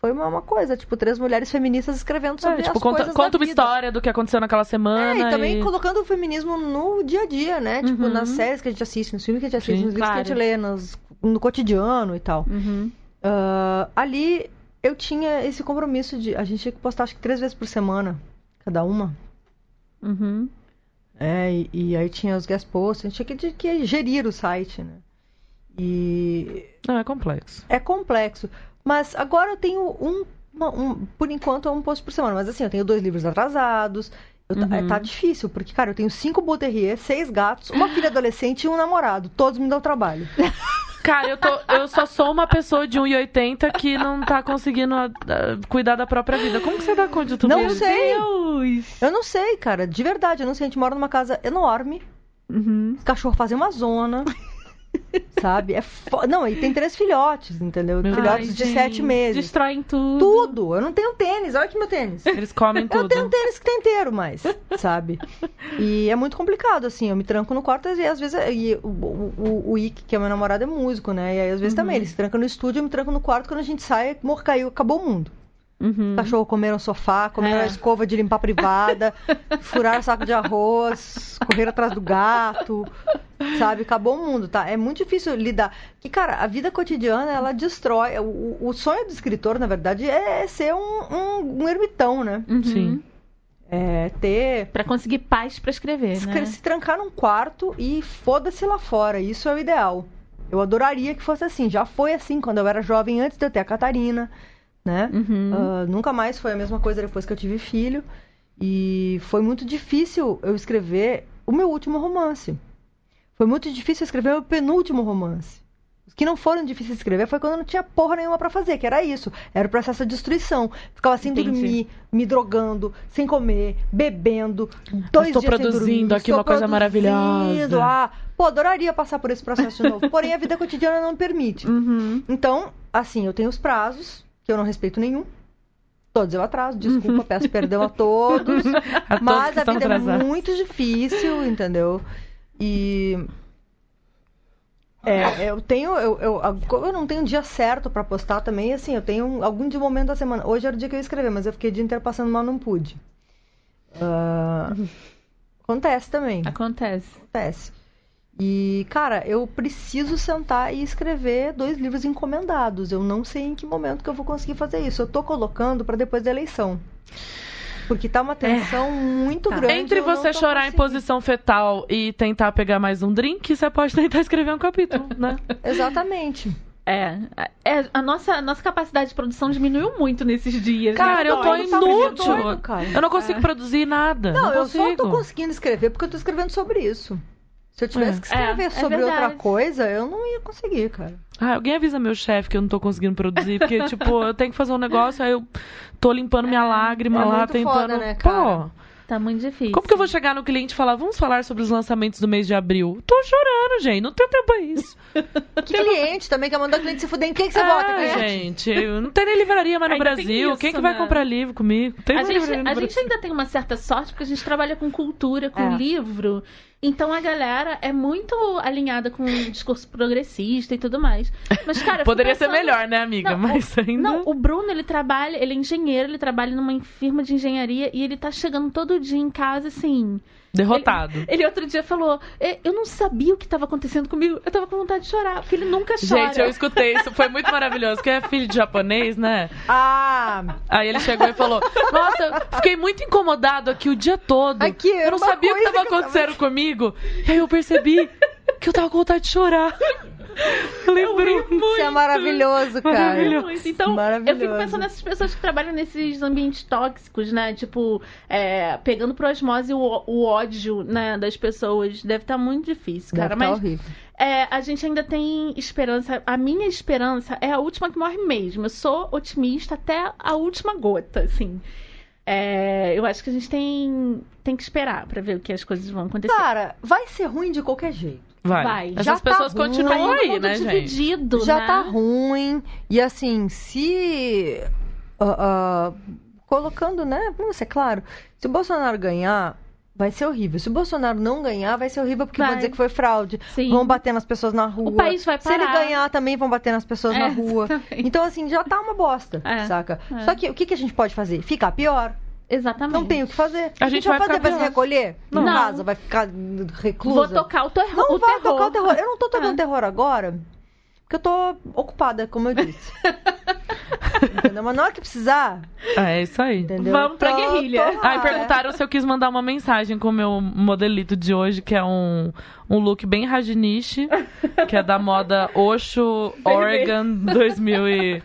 foi uma, uma coisa, tipo, três mulheres feministas escrevendo sobre É, tipo, as conta, coisas conta uma vida. história do que aconteceu naquela semana. É, e também e- colocando o feminismo no dia a dia, né? Tipo, Uhum. nas séries que a gente assiste, nos filmes que a gente assiste, Sim, nos livros que a gente claro. lê, nos- no cotidiano e tal. Uhum. Ah, ali eu tinha esse compromisso de. A gente tinha que postar acho que três vezes por semana, cada uma. Uhum. É, e, e aí tinha os guest posts, a gente tinha que, que gerir o site, né? E Não, é complexo. é complexo. Mas agora eu tenho um, uma- um- por enquanto é um post por semana. Mas assim, eu tenho dois livros atrasados. Ta- é, Uhum. tá difícil, porque, cara, eu tenho cinco Buterrier, seis gatos, uma filha adolescente e um namorado. Todos me dão trabalho. <laughs> Cara, eu, tô, eu só sou uma pessoa de 1,80 que não tá conseguindo ah, cuidar da própria vida. Como que você dá conta de tudo Não isso? sei. Deus. Eu não sei, cara, de verdade, eu não sei. A gente mora numa casa enorme, Uhum. os cachorros fazem uma zona. Sabe? É fo... Não, e tem três filhotes, entendeu? Meu filhotes Ai, de gente, sete meses. Destroem tudo. Tudo! Eu não tenho tênis, olha aqui meu tênis. Eles comem Eu tudo. tenho um tênis que tem inteiro, mais, sabe? E é muito complicado, assim. Eu me tranco no quarto e às vezes. E o, o, o, Ike, que é meu namorado, é músico, né? E aí às vezes também. Ele se tranca no estúdio, eu me tranco no quarto. Quando a gente sai, caiu, acabou o mundo. Uhum. O cachorro comeram o sofá, comeram É. a escova de limpar privada, <laughs> furaram saco de arroz, correram atrás do gato, sabe? Acabou o mundo, tá? É muito difícil lidar. Que, cara, a vida cotidiana, ela destrói. O, o sonho do escritor, na verdade, é ser um, um, um ermitão, né? Uhum. Sim. É ter. Pra conseguir paz pra escrever, Se, né? se trancar num quarto e foda-se lá fora. Isso é o ideal. Eu adoraria que fosse assim. Já foi assim quando eu era jovem, antes de eu ter a Catarina, né? Uhum. Ah, nunca mais foi a mesma coisa depois que eu tive filho. E foi muito difícil eu escrever o meu último romance. Foi muito difícil escrever o meu penúltimo romance. Os que não foram difíceis de escrever foi quando eu não tinha porra nenhuma pra fazer, que era isso. Era o processo de destruição. Ficava sem Entendi. dormir, me drogando, sem comer, bebendo, dois estou dias sem produzindo dormir, aqui uma coisa maravilhosa. Ah, pô, adoraria passar por esse processo de novo. Porém, a vida cotidiana não permite. Uhum. Então, assim, eu tenho os prazos, que eu não respeito nenhum. Todos eu atraso, desculpa, <laughs> peço perdão a todos. A todos mas que a vida é atrasados. muito difícil, entendeu? E. É, <coughs> eu tenho. Eu, eu, como eu não tenho um dia certo pra postar também, assim, eu tenho algum de momento da semana. Hoje era o dia que eu ia escrever, mas eu fiquei o dia inteiro passando mal, não pude. Ah, acontece também. Acontece. Acontece. E, cara, eu preciso sentar e escrever dois livros encomendados. Eu não sei em que momento que eu vou conseguir fazer isso. Eu tô colocando pra depois da eleição. Porque tá uma tensão muito Tá. grande. Entre eu você chorar em posição fetal e tentar pegar mais um drink, você pode tentar escrever um capítulo, <laughs> né? Exatamente. É, é, a nossa, a nossa capacidade de produção diminuiu muito nesses dias. né? Cara, eu tô muito inútil. doido, cara. Eu não consigo produzir nada. Não, Não, eu consigo. só tô conseguindo escrever porque eu tô escrevendo sobre isso. Se eu tivesse É. que escrever É, é sobre outra verdade. coisa, eu não ia conseguir, cara. Ah, alguém avisa meu chefe que eu não tô conseguindo produzir, porque, <laughs> tipo, eu tenho que fazer um negócio, aí eu tô limpando minha lágrima é lá, muito tentando. foda, né, cara? Pô, Tá muito difícil. como que eu vou chegar no cliente e falar, vamos falar sobre os lançamentos do mês de abril? Tô chorando, gente, não tenho tempo pra isso. <laughs> Cliente também quer mandar cliente se fuder. Em quem que você é, vota, cliente? gente, eu não tem nem livraria mais no Ainda tem Brasil. isso, Quem que vai né? comprar livro comigo? Tem A gente, a gente ainda tem uma certa sorte porque a gente trabalha com cultura, com É. livro. Então a galera é muito alinhada com o discurso progressista e tudo mais. Mas, cara, Poderia ser pensando- melhor, né, amiga? Não, Mas ainda. Não, o Bruno, ele trabalha, ele é engenheiro, ele trabalha numa firma de engenharia e ele tá chegando todo dia em casa, assim. Derrotado. Ele outro dia falou: "É, Eu não sabia o que estava acontecendo comigo, eu tava com vontade de chorar, porque ele nunca chora. Gente, eu escutei isso, foi muito maravilhoso, porque é filho de japonês, né? Ah, Aí ele chegou e falou: Nossa, eu fiquei muito incomodado aqui o dia todo. Aqui, eu não sabia o que estava eu tava- acontecendo comigo. E aí eu percebi que eu tava com vontade de chorar. Lembrou muito. isso é maravilhoso, cara. Maravilhoso. Então, eu Maravilhoso. fico pensando nessas pessoas que trabalham nesses ambientes tóxicos, né? Tipo, é, pegando por osmose o, o ódio né, das pessoas. Deve estar muito difícil, cara. Deve tá Mas horrível. é, a gente ainda tem esperança. A minha esperança é a última que morre mesmo. Eu sou otimista até a última gota, assim. É, eu acho que a gente tem, tem que esperar pra ver o que as coisas vão acontecer. Cara, vai ser ruim de qualquer jeito. Vai. Vai. Essas Já tá pessoas ruim. continuam Todo aí, né, gente? dividido, Já né? tá ruim. E assim, se. ah, ah, colocando, né? Vamos ser claro. Se o Bolsonaro ganhar, vai ser horrível. Se o Bolsonaro não ganhar, vai ser horrível porque Vai. vão dizer que foi fraude. Sim. Vão bater nas pessoas na rua. O país vai Se ele parar. ganhar, também vão bater nas pessoas É, na rua. exatamente. Então, assim, já tá uma bosta, É, saca? é. Só que o que, que a gente pode fazer? Ficar pior. Exatamente. Não tem o que fazer. A que gente vai vai fazer? Vai se recolher? Não. Em casa? Vai ficar reclusa? Vou tocar o, terror. Não o vai terror. tocar o terror. Eu não tô tocando É. terror agora, porque eu tô ocupada, como eu disse. <laughs> entendeu? Mas na hora que precisar, É isso aí. entendeu? Vamos pra Tô- guerrilha. tô lá, Aí perguntaram se eu quis mandar uma mensagem com o meu modelito de hoje, que é um, um look bem rajiniche, que é da moda Osho Oregon 2000 e...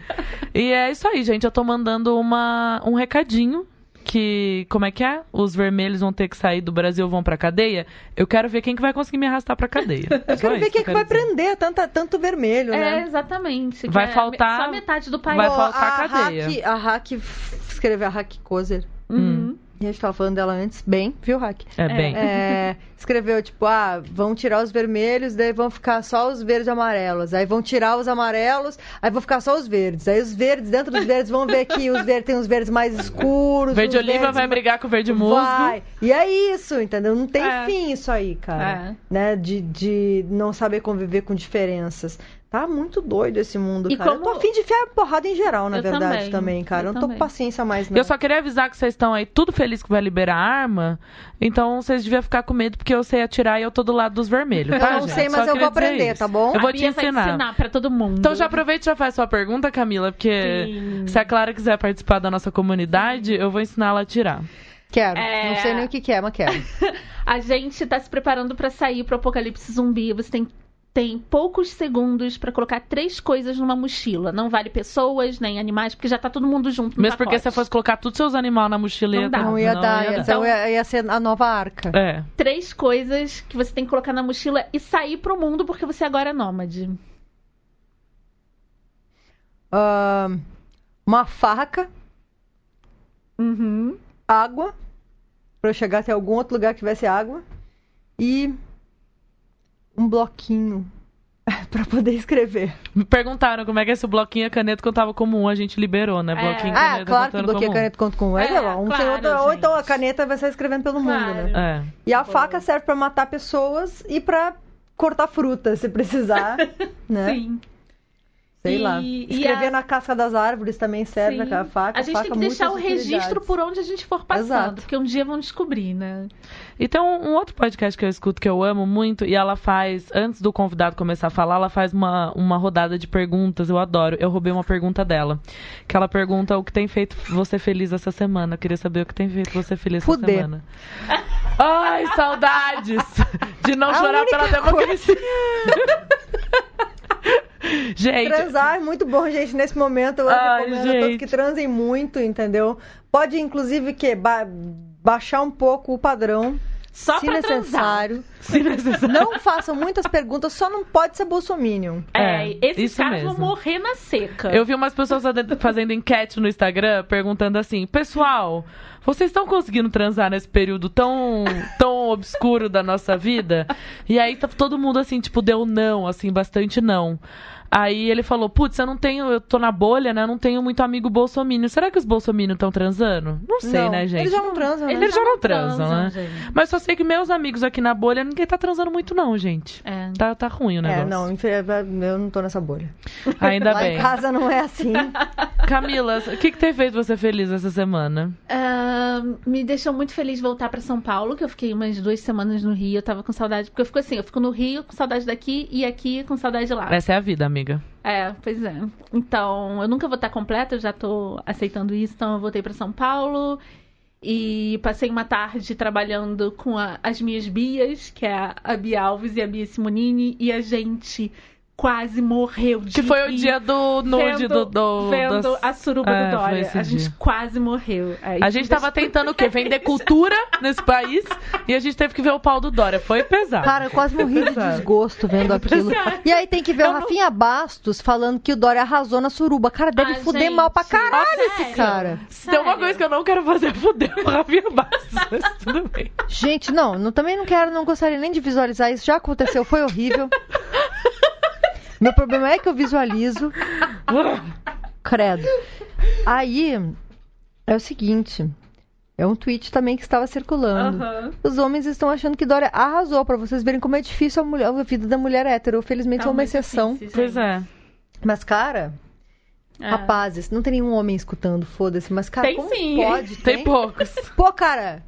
E é isso aí, gente. Eu tô mandando uma, um recadinho que, como é que é? Os vermelhos vão ter que sair do Brasil, vão pra cadeia. Eu quero ver quem que vai conseguir me arrastar pra cadeia. <laughs> Eu quero ver quem é que vai prender tanta, tanto vermelho, É, né? exatamente. que Vai é faltar- Só metade do país. vai faltar a cadeia. Hack, a Hack escreveu a Hack Kozer. Uhum. A gente tava falando dela antes, bem, viu, Hack? É bem. É, escreveu, tipo, ah, vão tirar os vermelhos, daí vão ficar só os verdes e amarelos. Aí vão tirar os amarelos, aí vão ficar só os verdes. Aí os verdes, dentro dos verdes, vão ver que os verdes tem os verdes mais escuros. Verde oliva verdes vai brigar com o verde musgo. Vai. E é isso, entendeu? Não tem É. fim isso aí, cara. Né? De, de não saber conviver com diferenças. Tá muito doido esse mundo, E cara. Eu como- tô afim de enfiar porrada em geral, na Eu verdade, também. também, cara. Eu Eu não tô também. com paciência mais, não. Eu só queria avisar que vocês estão aí tudo feliz que vai liberar arma. Então vocês deviam ficar com medo porque eu sei atirar e eu tô do lado dos vermelhos, Eu tá, não gente? sei, Só mas eu queria vou aprender, isso. tá bom? Eu vou A te ensinar. ensinar pra todo mundo. Então já aproveita e já faz sua pergunta, Camila, porque Sim. se a Clara quiser participar da nossa comunidade, eu vou ensinar ela a atirar. Quero. É. Não sei nem o que, que é, mas quero. <laughs> A gente tá se preparando pra sair pro apocalipse zumbi. Você tem, tem poucos segundos pra colocar três coisas numa mochila. Não vale pessoas, nem animais, porque já tá todo mundo junto no Mesmo porque se você fosse colocar todos os seus animais na mochila, Não ia dá. dar. Não ia dar, ia, dar. ia, ia ser a nova arca. É. Três coisas que você tem que colocar na mochila e sair pro mundo porque você agora é nômade. Ahn, uma faca, Uhum. água, pra eu chegar até algum outro lugar que tivesse água, e um bloquinho <laughs> pra poder escrever. Me perguntaram como é que é esse bloquinho e a caneta que eu tava como um, a gente liberou, né? Bloquinho e Ah, caneta claro que como um. caneta conta com um. É, É, lá, um claro, outro- ou então a caneta vai sair escrevendo pelo mundo, Claro. né? É. E a faca serve pra matar pessoas e pra cortar fruta, se precisar, <laughs> né? Sim. Sei E- lá. e Escrever a- na casca das árvores também serve Sim. a faca. A gente faca, tem que deixar o registro por onde a gente for passando, Exato. porque um dia vão descobrir, né? E tem um, outro podcast que eu escuto que eu amo muito, e ela faz, antes do convidado começar a falar, ela faz uma, uma rodada de perguntas, eu adoro. Eu roubei uma pergunta dela. Que ela pergunta o que tem feito você feliz essa semana. Eu queria saber o que tem feito você feliz essa Fuder. semana. Ai, saudades! <laughs> De não A chorar pela democracia. <laughs> <laughs> Gente, Transar é muito bom, gente, nesse momento. Eu Ai, recomendo a todos gente. que transem muito, entendeu? Pode, inclusive, que ba- baixar um pouco o padrão, Só se pra transar. necessário. <laughs> se necessário. Não façam muitas perguntas, só não pode ser bolsominion. É, É, esses isso caras mesmo. vão morrer na seca. Eu vi umas pessoas fazendo- enquete no Instagram perguntando assim: Pessoal, vocês estão conseguindo transar nesse período tão, tão obscuro da nossa vida? E aí todo mundo assim, tipo, deu não, assim, bastante não. Aí ele falou: Putz, eu não tenho, eu tô na bolha, né? Eu não tenho muito amigo bolsominion. Será que os bolsominion estão transando? Não sei, Não, né, gente? Eles já não transam, né? Eles já não transam, né? gente. Mas só sei que meus amigos aqui na bolha, ninguém tá transando muito, não, gente. É. Tá, tá ruim o negócio. É, não, eu não tô nessa bolha. Ainda Lá bem. em casa não é assim. <laughs> Camila, o que, que tem feito você feliz essa semana? Ah, me deixou muito feliz voltar pra São Paulo, que eu fiquei umas duas semanas no Rio. Eu tava com saudade, porque eu fico assim, eu fico no Rio com saudade daqui e aqui com saudade de lá. Essa é a vida, amiga. É, pois é. Então, eu nunca vou estar completa, eu já tô aceitando isso, então eu voltei pra São Paulo e passei uma tarde trabalhando com a- as minhas bias, que é a Bia Alves e a Bia Simonini, e a gente quase morreu de Que foi o dia do nude vendo, do. do vendo das- a suruba É, do Dória. esse A gente dia. quase morreu. Aí A gente tava tentando o quê? Vender cultura nesse país e a gente teve que ver o pau do Dória. Foi pesado. Cara, eu quase morri de desgosto vendo aquilo. E aí tem que ver Eu o não- Rafinha Bastos falando que o Dória arrasou na suruba. Cara, deve Ah, fuder gente. mal pra caralho esse Sério? cara. Se tem uma coisa que eu não quero fazer é fuder o Rafinha Bastos, mas tudo bem. Gente, não, não, também não quero, não gostaria nem de visualizar isso. Já aconteceu, foi horrível. Meu problema é que eu visualizo. Credo. Aí, é o seguinte. É um tweet também que estava circulando. Aham. Os homens estão achando que Dória arrasou, pra vocês verem como é difícil a, mulher- a vida da mulher hétero. Felizmente Tá é uma muito exceção. difícil, Pois é. Mas, cara, É. rapazes, não tem nenhum homem escutando, foda-se. Mas, cara, Tem como sim. pode? Tem poucos. Pô, cara!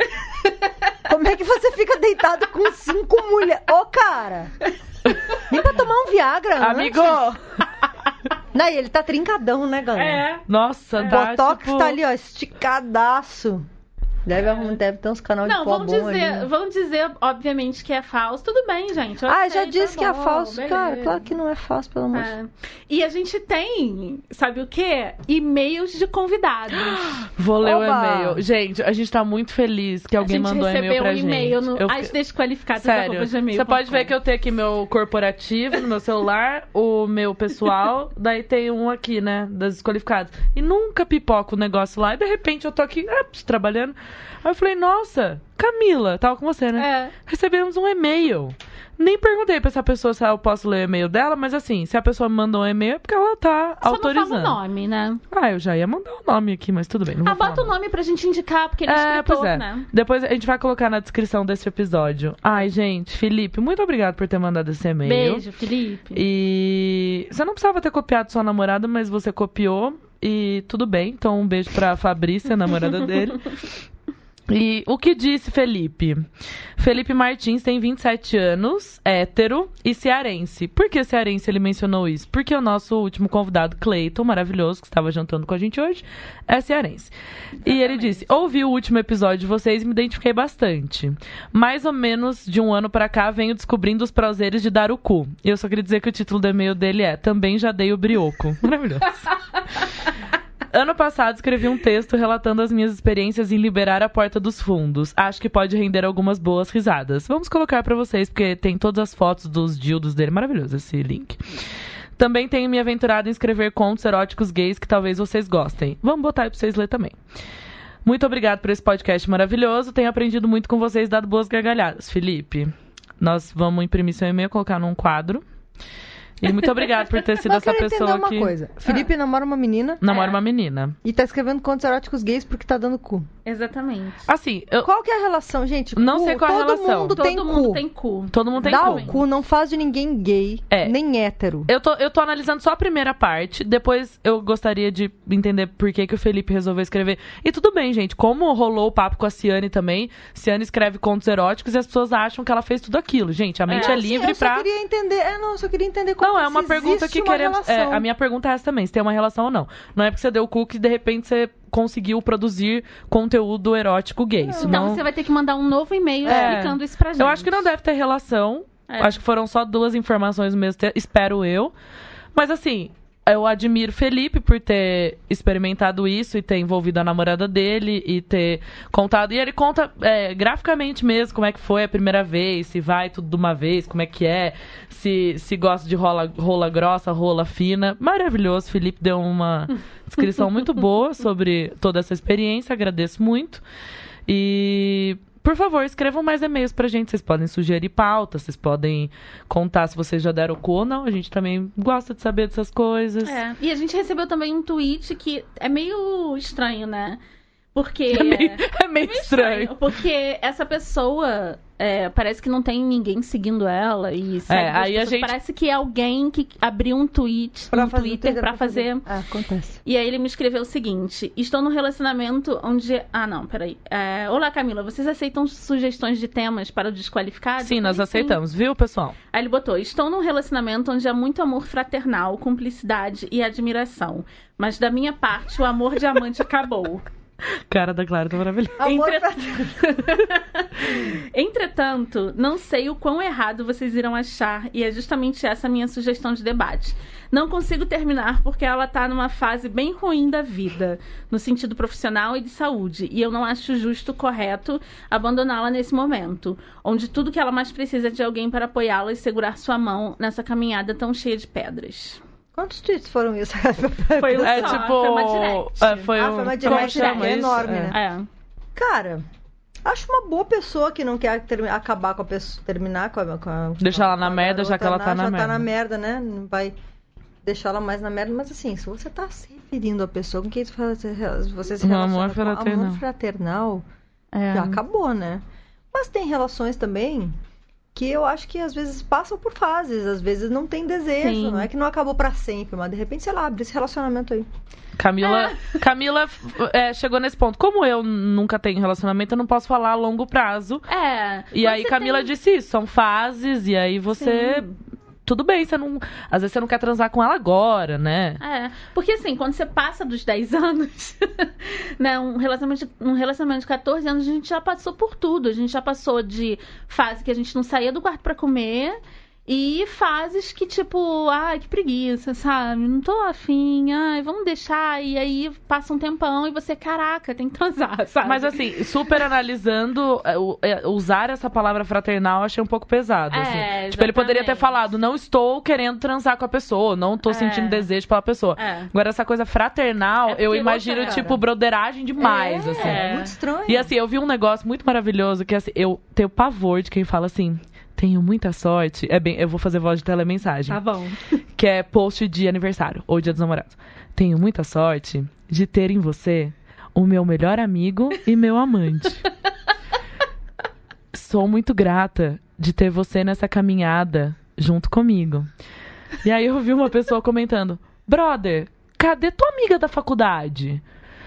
<laughs> Como é que você fica deitado com cinco mulheres? Ô, cara! Nem pra tomar um Viagra. Amigo! <laughs> Não, e ele tá trincadão, né, galera? É. Nossa, O dá, Botox tipo... tá ali, ó, esticadaço. Deve, arrumar- deve ter uns canal de Não, pó vamos bom dizer, ali. vamos dizer, obviamente, que é falso. Tudo bem, gente. eu Ah, já sei, disse tá que é bom, falso. beleza. Cara, claro que não é falso, pelo amor de É. E a gente tem, sabe o quê? E-mails de convidados. <gasps> Vou ler o Oba! e-mail. Gente, a gente tá muito feliz que alguém a gente mandou recebeu e-mail pra um e-mail gente. no Eu- as desqualificadas Sério, você pode ver que eu tenho aqui meu corporativo no meu celular, o meu pessoal, <laughs> daí tem um aqui, né, das desqualificadas. E nunca pipoca o negócio lá, e de repente eu tô aqui, ah, trabalhando. Aí eu falei, nossa, Camila, tava com você, né? É. Recebemos um e-mail. Nem perguntei pra essa pessoa se eu posso ler o e-mail dela, mas assim, se a pessoa me mandou um e-mail é porque ela tá Só autorizando. não fala o nome, né? Ah, eu já ia mandar o nome aqui, mas tudo bem, Ah, bota o nome pra gente indicar, porque ele é, escritor, pois é. né? Depois a gente vai colocar na descrição desse episódio. Ai, gente, Felipe, muito obrigado por ter mandado esse e-mail. Beijo, Felipe. E você não precisava ter copiado sua namorada, mas você copiou e tudo bem. Então um beijo pra Fabrícia, namorada dele. <laughs> E o que disse Felipe? Felipe Martins tem 27 anos, hétero e cearense. Por que cearense ele mencionou isso? Porque o nosso último convidado, Cleiton, maravilhoso, que estava jantando com a gente hoje, é cearense. E ele disse: Ouvi o último episódio de vocês e me identifiquei bastante. Mais ou menos de um ano pra cá, venho descobrindo os prazeres de dar o cu. E eu só queria dizer que o título do e-mail dele é Também já dei o brioco. Maravilhoso. <laughs> Ano passado escrevi um texto relatando as minhas experiências em liberar a porta dos fundos. Acho que pode render algumas boas risadas. Vamos colocar pra vocês, porque tem todas as fotos dos dildos dele. Maravilhoso esse link. Também tenho me aventurado em escrever contos eróticos gays que talvez vocês gostem. Vamos botar aí pra vocês ler também. Muito obrigado por esse podcast maravilhoso. Tenho aprendido muito com vocês, dado boas gargalhadas. Felipe, nós vamos imprimir seu e-mail, colocar num quadro. E muito obrigado por ter sido Mas essa quero entender pessoa uma que coisa. Felipe namora uma menina namora É. uma menina. e tá escrevendo contos eróticos gays porque tá dando cu. Exatamente. Assim, eu, Qual que é a relação, gente? Não Cu, sei qual é a todo relação. mundo Todo tem mundo cu. tem cu. todo mundo tem Dar cu. o cu não faz de ninguém gay, É. nem hétero. Eu tô, eu tô analisando só a primeira parte, depois eu gostaria de entender por que, que o Felipe resolveu escrever. E tudo bem, gente, como rolou o papo com a Ciane também, Ciane escreve contos eróticos e as pessoas acham que ela fez tudo aquilo. Gente, a mente é, É, livre livre eu só pra. queria entender. É, não, eu só queria entender como Não, é se uma pergunta existe que uma queremos. É, a minha pergunta é essa também, se tem uma relação ou não. Não é porque você deu o cu que de repente você conseguiu produzir conteúdo erótico gay. Então Senão... você vai ter que mandar um novo e-mail É. explicando isso pra gente. Eu acho que não deve ter relação. É. Acho que foram só duas informações mesmo espero eu. Mas assim, eu admiro Felipe por ter experimentado isso e ter envolvido a namorada dele e ter contado. E ele conta é, graficamente mesmo como é que foi a primeira vez, se vai tudo de uma vez, como é que é, se, se gosta de rola, rola grossa, rola fina. Maravilhoso. Felipe deu uma <laughs> descrição muito boa sobre toda essa experiência, agradeço muito. E por favor, escrevam mais e-mails pra gente. Vocês podem sugerir pautas, vocês podem contar se vocês já deram cu ou não. A gente também gosta de saber dessas coisas. É. E a gente recebeu também um tweet que é meio estranho, né? Porque. É meio, é meio estranho. Porque essa pessoa é, parece que não tem ninguém seguindo ela e É, aí a gente- parece que é alguém que abriu um tweet Pra no fazer- Twitter pra fazer. Ah, acontece. E aí ele me escreveu o seguinte: Estou num relacionamento onde. Ah, não, peraí. É, Olá, Camila, vocês aceitam sugestões de temas para o desqualificado? Sim, nós aceitamos, viu, pessoal? Aí ele botou: Estou num relacionamento onde há muito amor fraternal, cumplicidade e admiração. Mas da minha parte, o amor diamante acabou. Cara da Clara tá maravilhosa. Entre- pra- <laughs> Entretanto, não sei o quão errado vocês irão achar, e é justamente essa a minha sugestão de debate. Não consigo terminar porque ela tá numa fase bem ruim da vida, no sentido profissional e de saúde, e eu não acho justo, correto, abandoná-la nesse momento, onde tudo que ela mais precisa é de alguém para apoiá-la e segurar sua mão nessa caminhada tão cheia de pedras. Quantos tweets foram isso? <laughs> Foi um É só, tipo. foi uma direct. é, foi Ah, um, foi uma como direct chama isso? enorme, É. né? É. Cara, acho uma boa pessoa que não quer ter- acabar com a pessoa, terminar com a. Com a Deixar ela na merda, já garota, que ela tá né? na já tá na merda. merda, né? Não vai deixar ela mais na merda. Mas assim, se você tá se referindo à pessoa com quem você você se Um relaciona amor com fraternal. amor fraternal, É. já acabou, né? Mas tem relações também que eu acho que às vezes passam por fases, às vezes não tem desejo, Sim. não é que não acabou pra sempre, mas de repente, sei lá, abre esse relacionamento aí. Camila, <laughs> Camila é, chegou nesse ponto. Como eu nunca tenho relacionamento, eu não posso falar a longo prazo. É. E aí Camila tem- disse isso, são fases, e aí você. Sim. Tudo bem, você não. Às vezes você não quer transar com ela agora, né? É, porque assim, quando você passa dos 10 <laughs> anos, né, um relacionamento, um relacionamento de 14 anos, a gente já passou por tudo. A gente já passou de fase que a gente não saía do quarto pra comer e fases que, tipo, ai, que preguiça, sabe? Não tô afim, ai, vamos deixar. E aí passa um tempão e você, caraca, tem que transar, <laughs> sabe? Mas assim, super analisando, é, é, usar essa palavra fraternal eu achei um pouco pesado. assim. É, Tipo, ele poderia ter falado, não estou querendo transar com a pessoa, não tô É. sentindo desejo pela pessoa. É. Agora, essa coisa fraternal, É eu imagino, tipo, broderagem demais, é, assim. É. muito estranho. E assim, eu vi um negócio muito maravilhoso que assim, eu tenho pavor de quem fala assim. Tenho muita sorte. É bem, eu vou fazer voz de telemensagem. Tá bom. <laughs> Que é post de aniversário ou dia dos namorados. Tenho muita sorte de ter em você o meu melhor amigo e meu amante. <laughs> Sou muito grata de ter você nessa caminhada junto comigo. E aí eu vi uma pessoa comentando: Brother, cadê tua amiga da faculdade?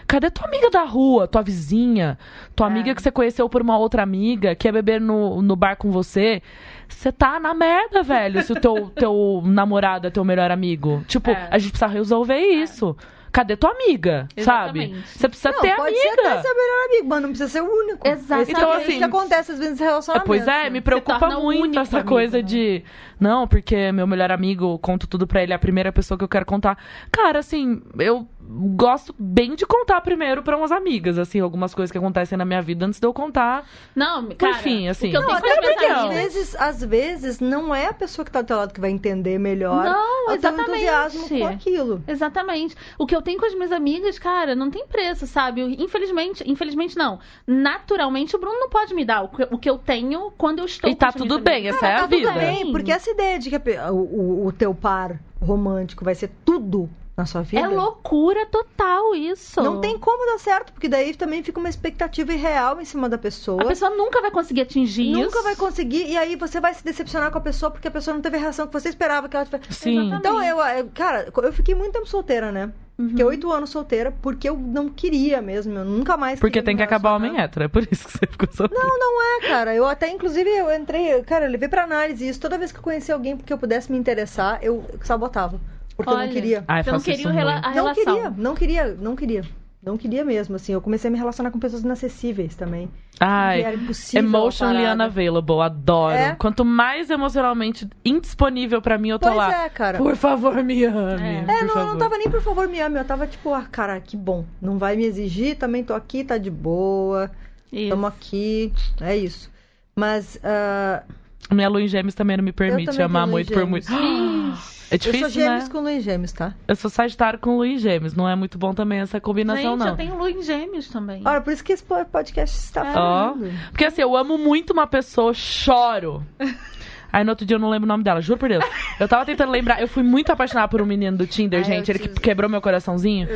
Cadê tua amiga da rua, tua vizinha? Tua É. amiga que você conheceu por uma outra amiga, que ia beber no, no bar com você? Você tá na merda, velho, se o teu, <laughs> teu namorado é teu melhor amigo. Tipo, É. a gente precisa resolver isso. Cadê tua amiga, sabe? Exatamente. Você precisa não, ter pode amiga. ser até seu melhor amigo, mas não precisa ser o único. Exatamente. Então, é o assim, que acontece às vezes nos É, relacionamentos. pois é, me preocupa muito essa amigo, coisa né? de. Não, porque meu melhor amigo, conto tudo pra ele, é a primeira pessoa que eu quero contar. Cara, assim, eu gosto bem de contar primeiro pra umas amigas, assim, algumas coisas que acontecem na minha vida antes de eu contar. Não, cara, Enfim, assim. eu Não, até as porque às amigas- vezes, às vezes não é a pessoa que tá do teu lado que vai entender melhor Não, exatamente. entusiasmo com aquilo. Exatamente. O que eu tenho com as minhas amigas, cara, não tem preço, sabe? Eu- Infelizmente, infelizmente não. Naturalmente, o Bruno não pode me dar o que, o que eu tenho quando eu estou E com tá tudo bem, amigas. essa é a tá tudo vida. bem, porque essa ideia de que a o, o- o teu par romântico vai ser tudo na sua vida. É loucura total isso. Não tem como dar certo, porque daí também fica uma expectativa irreal em cima da pessoa. A pessoa nunca vai conseguir atingir isso. Nunca vai conseguir, e aí você vai se decepcionar com a pessoa porque a pessoa não teve a reação que você esperava que ela tivesse. Sim. Exatamente. Então, eu, eu- cara, eu fiquei muito tempo solteira, né? Uhum. Fiquei oito anos solteira porque eu não queria mesmo, eu nunca mais Porque tem que acabar o homem hétero, é por isso que você ficou solteiro. Não, não é, cara. Eu até, inclusive, eu entrei, cara, eu levei pra análise isso. Toda vez que eu conhecia alguém porque eu pudesse me interessar, eu sabotava. Porque eu Olha, não queria. Ai, Você não queria rela- a Não relação. queria, não queria, não queria. Não queria mesmo, assim. Eu comecei a me relacionar com pessoas inacessíveis também. Ai, era impossível. emotionally parada. unavailable, adoro. É? Quanto mais emocionalmente indisponível pra mim, eu tô Pois lá. é, cara. Por favor, me ame. É. É, não, favor. não tava nem por favor me ame, eu tava tipo, ah, cara, que bom. Não vai me exigir, também tô aqui, tá de boa. Isso. Tamo aqui, é isso. Mas ah, Minha lua em gêmeos também não me permite amar muito por muito. <gasps> É eu difícil, sou gêmeos né? com em gêmeos, tá? Eu sou Sagitário com em gêmeos. Não é muito bom também essa combinação, Gente, não. eu tenho em gêmeos também. Olha, por isso que esse podcast está É. Falando. Porque assim, eu amo muito uma pessoa, choro. <laughs> Aí no outro dia eu não lembro o nome dela, juro por Deus. Eu tava tentando lembrar, eu fui muito apaixonada por um menino do Tinder, Ai, gente. eu Ele que quebrou meu coraçãozinho.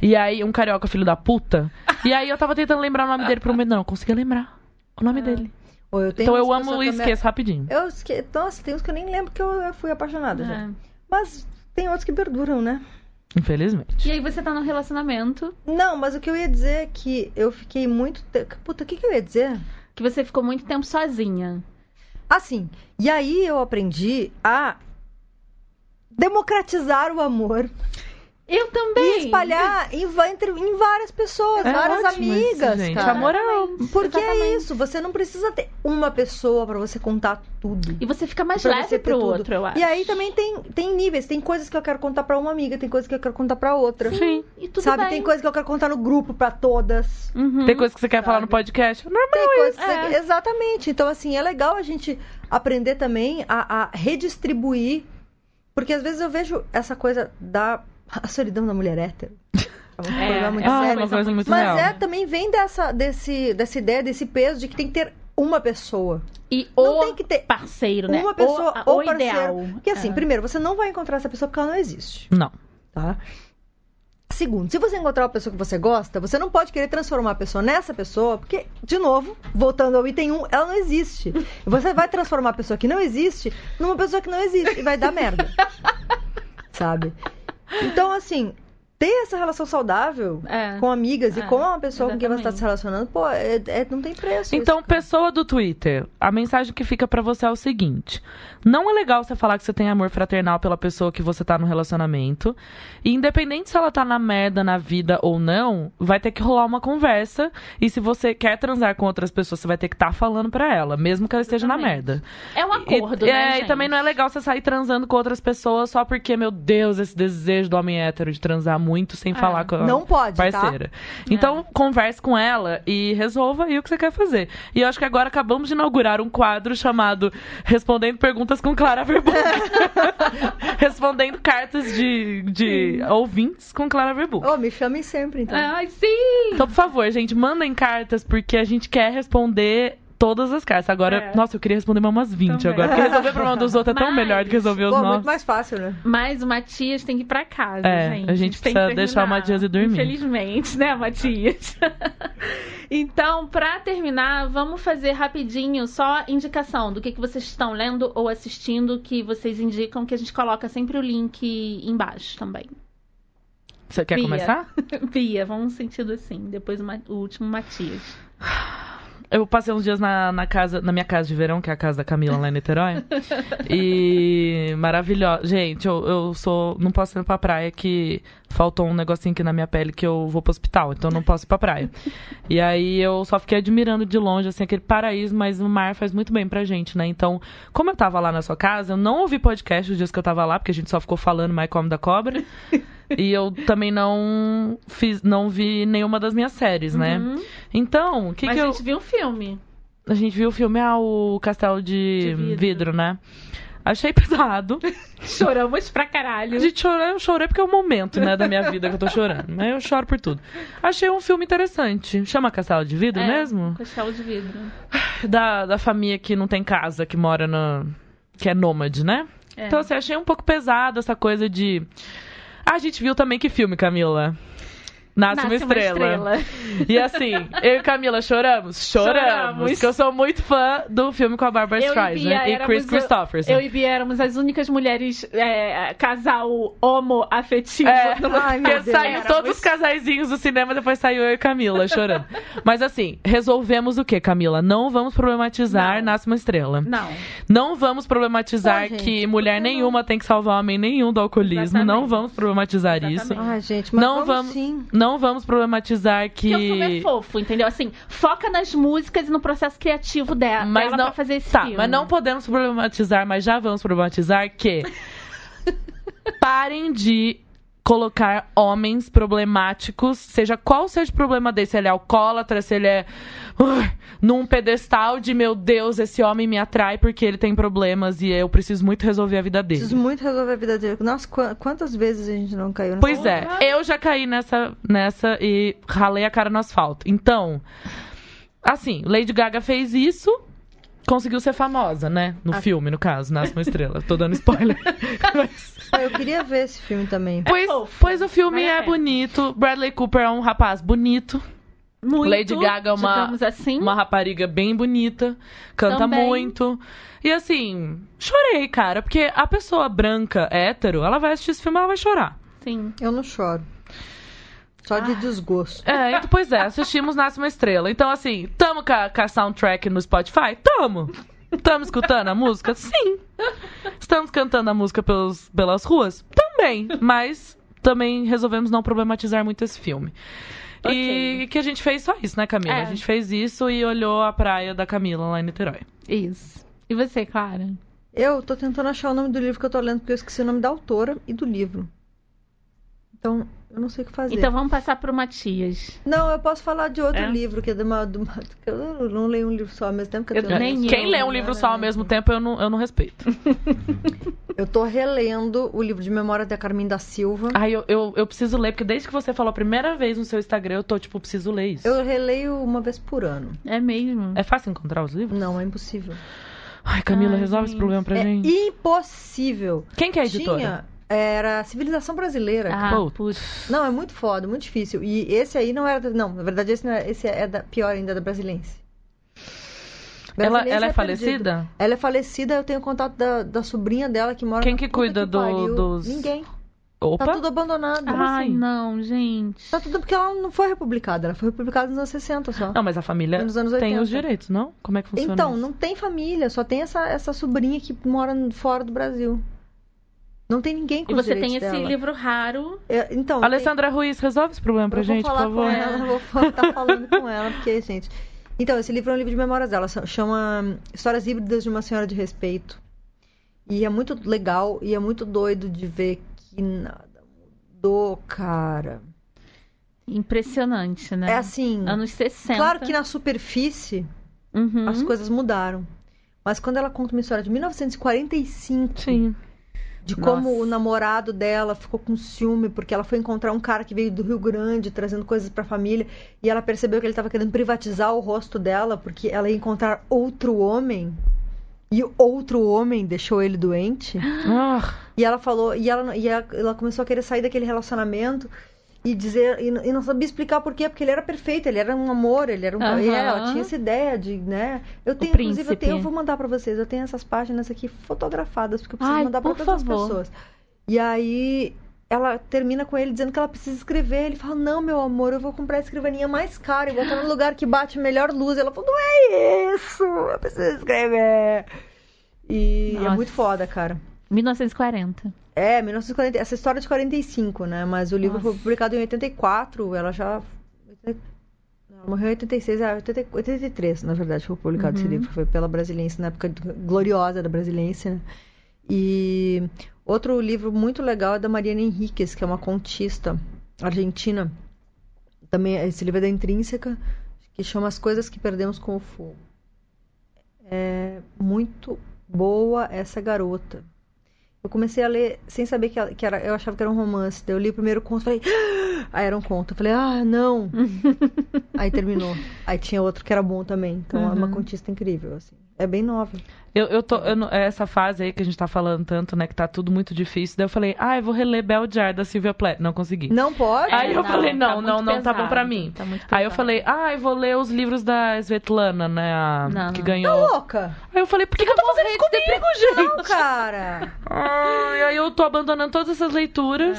E aí, um carioca, filho da puta. E aí eu tava tentando lembrar o nome dele por um momento. Não, eu conseguia lembrar o nome dele. Ou eu tenho Então eu amo e esqueço rapidinho. Eu esque... Nossa, tem uns que eu nem lembro que eu eu fui apaixonada já. Mas tem outros que perduram, né? Infelizmente. E aí você tá num relacionamento Não, mas o que eu ia dizer é que eu fiquei muito. te- Puta, o que, que eu ia dizer? que você ficou muito tempo sozinha. Assim, e aí eu aprendi a democratizar o amor Eu também. E espalhar em, em várias pessoas, É várias ótimo isso, amigas, gente. cara. Amor é Porque é Exatamente. isso, você não precisa ter uma pessoa pra você contar tudo. E você fica mais Pra leve pro tudo. outro, eu acho. E aí também tem, tem níveis, tem coisas que eu quero contar pra uma amiga, tem coisas que eu quero contar pra outra. Sim. E tudo Sabe, bem. tem coisas que eu quero contar no grupo pra todas. Uhum. Tem coisa que você quer falar Sabe. no podcast? Normal. Tem coisas que é. você... Exatamente. Então, assim, é legal a gente aprender também a, a redistribuir. Porque às vezes eu vejo essa coisa da a solidão da mulher hétero. É um É, muito é uma sério. coisa muito Mas real. é, também vem dessa, desse, dessa ideia, desse peso de que tem que ter uma pessoa. E Não o tem que ter parceiro, né? uma pessoa o, ou parceiro. ideal. Porque assim, É. primeiro, você não vai encontrar essa pessoa porque ela não existe, Não. tá? Segundo, se você encontrar uma pessoa que você gosta, você não pode querer transformar a pessoa nessa pessoa, porque, de novo, voltando ao item 1, ela não existe. Você vai transformar a pessoa que não existe numa pessoa que não existe e vai dar merda. <laughs> Sabe? Então, assim, ter essa relação saudável É. com amigas É, e com uma pessoa com quem você está exatamente. se relacionando, pô, é, é- não tem preço. Então, isso, pessoa do Twitter, a mensagem que fica pra você é o seguinte: não é legal você falar que você tem amor fraternal pela pessoa que você tá no relacionamento. E independente se ela tá na merda na vida ou não, vai ter que rolar uma conversa. E se você quer transar com outras pessoas, você vai ter que estar falando pra ela, mesmo que ela esteja na Exatamente. merda. É um acordo, e, né, É, gente? e também não é legal você sair transando com outras pessoas só porque, meu Deus, esse desejo do homem hétero de transar muito sem É. falar com a Não pode, tá? parceira. Então, converse com ela e resolva aí o que você quer fazer. E eu acho que agora acabamos de inaugurar um quadro chamado Respondendo Perguntas com Clara Verbuck. <laughs> Respondendo cartas de, de ouvintes com Clara Verbuck. Ô, me chamem sempre, então. Ai, sim! Então, por favor, gente, mandem cartas porque a gente quer responder todas as cartas. Agora, É. nossa, eu queria responder mais umas 20 Também. agora. Porque resolver <laughs> o problema dos outros é tão Mas- melhor do que resolver os Pô, nossos. muito mais fácil, né? Mas o Matias tem que ir pra casa, É, gente. a gente tem precisa que deixar o. Matias ir dormir. Infelizmente, né, Matias? <laughs> então, pra terminar, vamos fazer rapidinho só indicação do que, que vocês estão lendo ou assistindo que vocês indicam, que a gente coloca sempre o link embaixo também. Você quer Bia. começar? <laughs> Bia, vamos no sentido assim. Depois o, o último Matias. <sighs> Eu passei uns dias na, na casa, na minha casa de verão, que é a casa da Camila lá em Niterói. <laughs> e maravilhosa. Gente, eu, eu sou. Não posso ir pra praia que faltou um negocinho aqui na minha pele que eu vou pro hospital, então eu não posso ir pra praia. <laughs> E aí eu só fiquei admirando de longe, assim, aquele paraíso, mas o mar faz muito bem pra gente, né? Então, como eu tava lá na sua casa, eu não ouvi podcast os dias que eu tava lá, porque a gente só ficou falando mais come da cobra. <laughs> E eu também não fiz, não vi nenhuma das minhas séries, né? Uhum. Então, o que, Mas que a eu. gente viu um filme. A gente viu o filme, ah, o Castelo de, De vidro. vidro. né? Achei <laughs> pesado. Choramos pra caralho. De chorar, eu chorei porque é o momento, né, da minha vida que eu tô chorando. Mas eu choro por tudo. Achei um filme interessante. Chama Castelo de Vidro É, mesmo? Castelo de vidro. Da, da família que não tem casa, que mora na. que é nômade, né? É. Então, assim, achei um pouco pesado essa coisa de. A gente viu também que filme, Camila? Nasce, uma, estrela. E assim, eu e Camila choramos? Choramos. Choramos. Porque eu sou muito fã do filme com a Barbara Eu e Streisand e éramos Chris Christopherson. Eu e Bia éramos as únicas mulheres é, casal homoafetivo. É, do- Ai, meu porque saiu todos os casaizinhos do cinema, depois saiu eu e Camila chorando. Mas assim, resolvemos o que, Camila? Não vamos problematizar Não. Nasce uma Estrela. Não. Não vamos problematizar que mulher nenhuma tem que salvar homem nenhum do alcoolismo. Exatamente. Não vamos problematizar isso. Exatamente. Ai, gente, mas Não vamos, vamos- sim. Não vamos problematizar que. Porque o filme é fofo, entendeu? Assim, foca nas músicas e no processo criativo dela, Mas dela não- pra fazer esse Tá, filme. mas não podemos problematizar, mas já vamos problematizar que <laughs> parem de colocar homens problemáticos, seja qual seja o problema dele, se ele é alcoólatra, se ele é uh, num pedestal de meu Deus, esse homem me atrai porque ele tem problemas e eu preciso muito resolver a vida dele. Preciso muito resolver a vida dele. Nossa, qu- quantas vezes a gente não caiu nessa Pois é, eu já caí nessa, nessa e ralei a cara no asfalto. Então, assim, Lady Gaga fez isso, conseguiu ser famosa, né? No Ah. filme, no caso, Nasce uma Estrela. Tô dando spoiler. <laughs> Mas- Ah, Eu queria ver esse filme também. pois, fofo. pois o filme é pena. bonito. Bradley Cooper é um rapaz bonito. Muito, Lady Gaga é uma- assim. Uma rapariga bem bonita. Canta Também. muito. E assim, chorei, cara. Porque a pessoa branca, hétero, ela vai assistir esse filme e ela vai chorar. Sim. Eu não choro. Só de desgosto. É, então, pois é, assistimos Nasce uma Estrela. Então, assim, tamo com a, com a soundtrack no Spotify? Tamo! Tamo escutando a música? Sim! Estamos cantando a música pelos, pelas ruas? Também! Mas também resolvemos não problematizar muito esse filme. Ok. E que a gente fez só isso, né, Camila? É. A gente fez isso e olhou a praia da Camila lá em Niterói. Isso. E você, Clara? Eu tô tentando achar o nome do livro que eu tô lendo, porque eu esqueci o nome da autora e do livro. Então, eu não sei o que fazer. Então vamos passar pro Matias. Não, eu posso falar de outro É? livro, que é de uma, de uma- que Eu não leio um livro só ao mesmo tempo que eu, Eu tenho nem Quem eu, lê um livro só ao mesmo tempo, eu não, eu não respeito. <laughs> Eu tô relendo o livro de memória da Carmen da Silva. Ai, eu, eu, eu preciso ler, porque desde que você falou a primeira vez no seu Instagram, eu tô, tipo, preciso ler isso. Eu releio uma vez por ano. É mesmo? É fácil encontrar os livros? Não, é impossível. Ai, Camila, Ai, resolve esse gente. problema pra é gente. impossível. Quem que é a editora? Tinha, era Civilização Brasileira. Ah, Putz. Não, é muito foda, muito difícil. E esse aí não era. Não, na verdade, esse, não é, esse é da, pior ainda, da Brasilense. Ela, Brasilense ela é perdido. falecida? Ela é falecida, eu tenho contato da, da sobrinha dela que mora Quem na que cuida do- pariu. dos- Ninguém. Opa! Tá tudo abandonado. Ai, assim? não, gente. Tá tudo porque ela não foi republicada. Ela foi republicada nos anos 60 só. Não, mas a família Nos anos tem 80. os direitos, não? Como é que funciona Então, isso? não tem família, só tem essa, essa sobrinha que mora fora do Brasil. Não tem ninguém com E você tem esse dela. livro raro. É, então, Alessandra Ruiz, resolve esse problema pra eu vou gente, falar por favor. com ela, eu vou estar falando com ela, porque, gente. Então, esse livro é um livro de memórias dela, chama Histórias Híbridas de uma Senhora de Respeito. E é muito legal e é muito doido de ver que nada mudou, cara. Impressionante, né? É assim. Anos 60. Claro que na superfície Uhum. as coisas mudaram. Mas quando ela conta uma história de 1945, Sim. De como Nossa. o namorado dela ficou com ciúme porque ela foi encontrar um cara que veio do Rio Grande trazendo coisas pra família e ela percebeu que ele estava querendo privatizar o rosto dela porque ela ia encontrar outro homem e outro homem deixou ele doente Ah, e ela falou e ela e ela começou a querer sair daquele relacionamento e dizer e, não- sabia explicar por quê porque ele era perfeito ele era um amor ele era um Aham. e ela tinha essa ideia de né eu tenho príncipe. inclusive eu, tenho, eu vou mandar pra vocês eu tenho essas páginas aqui fotografadas porque eu preciso Ai, mandar pra por todas favor. as pessoas e aí ela termina com ele dizendo que ela precisa escrever ele fala não meu amor eu vou comprar a escrivaninha mais cara e botar no lugar que bate melhor luz ela falou não é isso eu preciso escrever e é Nossa. muito foda cara 1940. É, 1940, essa história é de 45, né? Mas o livro Nossa. foi publicado em 84, ela já. Ela morreu em 86, é 80 83, na verdade, foi publicado esse Uhum. livro. Foi pela Brasiliense, na época gloriosa da Brasiliense, né? E outro livro muito legal é da Mariana Henriquez, que é uma contista argentina. Também esse livro é da Intrínseca, que chama As Coisas que Perdemos com o Fogo. É muito boa essa garota. Eu comecei a ler sem saber que, que era. Eu achava que era um romance. Daí eu li o primeiro conto e falei. "Ah!" Aí era um conto. Eu falei, ah, não. <laughs> Aí terminou. Aí tinha outro que era bom também. Então é uma Uhum. contista incrível, assim. É bem nova. eu, eu tô. eu não- essa fase aí que a gente tá falando tanto, né? Que tá tudo muito difícil. Daí eu falei, ah, eu vou reler Bel Jar da Silvia Plath. Não consegui. Não pode? Aí eu falei, não, tá não, não, tá bom pra mim. tá muito Aí eu falei, ah, eu vou ler os livros da Svetlana, né? a- Não, que não. Tá ganhou. louca? Aí eu falei, por que, que eu tô fazendo isso comigo, <laughs> Não, gente? cara. Ai, aí eu tô abandonando todas essas leituras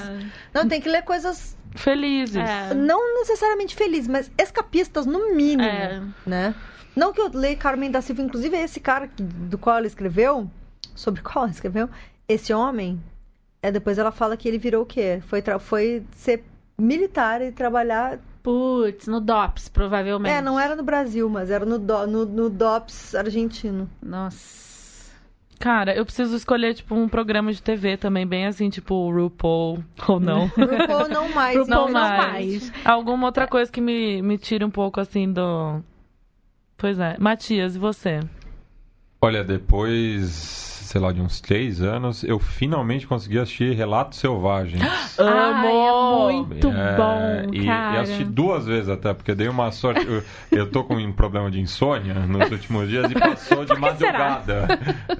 Não, tem que ler coisas felizes. É. não necessariamente felizes, mas escapistas no mínimo, É. né? Não que eu leia Carmen da Silva, inclusive esse cara que- do qual ela escreveu, sobre <laughs> qual ela escreveu, esse homem, é depois ela fala que ele virou o quê? Foi, foi ser militar e trabalhar. Putz, no DOPS, provavelmente. É, não era no Brasil, mas era no, do, no, no DOPS argentino. Nossa. Cara, eu preciso escolher, tipo, um programa de TV também, bem assim, tipo o RuPaul, <laughs> ou não. <laughs> RuPaul não mais. RuPaul não não mais. mais. Alguma outra coisa que me, me tire um pouco, assim, do... Pois é. Matias, e você? Olha, depois, sei lá, de uns três anos, eu finalmente consegui assistir Relatos Selvagens. <gasps> Ai, é Amo! muito É, bom, e, cara. e assisti duas vezes até, porque dei uma sorte. Eu, eu tô com um problema de insônia nos últimos dias e <laughs> passou de madrugada.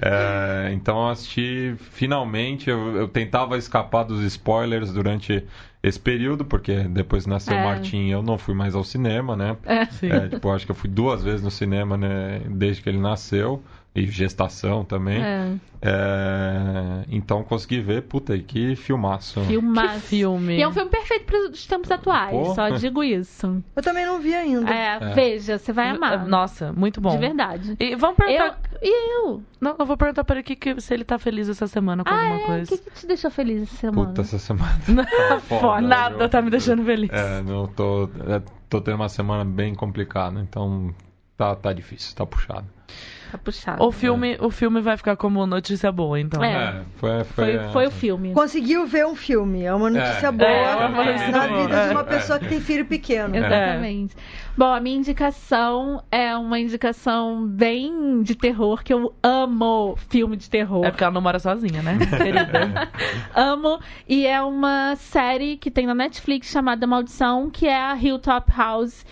É, então eu assisti finalmente. Eu, eu tentava escapar dos spoilers durante esse período, porque depois nasceu É. o Martim e eu não fui mais ao cinema, né? É. Sim. É, tipo, eu acho que eu fui duas vezes no cinema, né? Desde que ele nasceu. E gestação também. É, É, então consegui ver, puta, e que filmaço. filmaço. Que filme. E é um filme perfeito para os tempos atuais, Pô. só digo isso. Eu também não vi ainda. É, É. veja, você vai amar. Nossa, muito bom. De verdade. E vamos perguntar... E eu? Não, eu vou perguntar pra ele que, que- se ele tá feliz essa semana com Ah, alguma é? O coisa. que, que te deixou feliz essa semana? Puta, essa semana. <laughs> tá foda, Nada viu? tá me deixando feliz. É, não tô. é, tô tendo uma semana bem complicada, então tá, tá difícil, tá puxado. Tá puxado. O filme, o filme vai ficar como notícia boa, então. É. É, foi, foi, Foi, foi o filme. Conseguiu ver um filme. É uma notícia É. boa É, uma notícia na boa. vida de uma É. pessoa que tem filho pequeno. É. Exatamente. Bom, a minha indicação é uma indicação bem de terror, que eu amo filme de terror. É porque ela não mora sozinha, né, <laughs> querida? Amo. E é uma série que tem na Netflix chamada Maldição, que é a Hilltop House.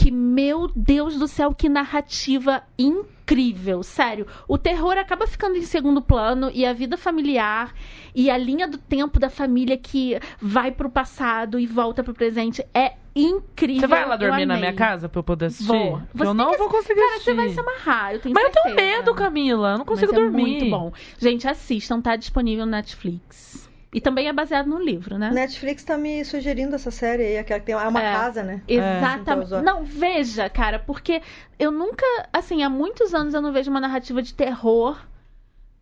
Que, meu Deus do céu, que narrativa incrível. Sério. O terror acaba ficando em segundo plano e a vida familiar e a linha do tempo da família que vai pro passado e volta pro presente é incrível. Você vai lá Eu dormir na minha casa pra eu poder assistir? Vou. Você eu não que- vou conseguir Cara, assistir. você vai se amarrar, eu tenho Mas eu certeza. tenho medo, Camila. Eu não consigo Mas é dormir. muito bom. Gente, assistam, tá disponível no Netflix. E também é baseado no livro, né? Netflix tá me sugerindo essa série aí, aquela que tem é uma É. casa, né? Exatamente. Então, Não, veja, cara, porque eu nunca, assim, há muitos anos eu não vejo uma narrativa de terror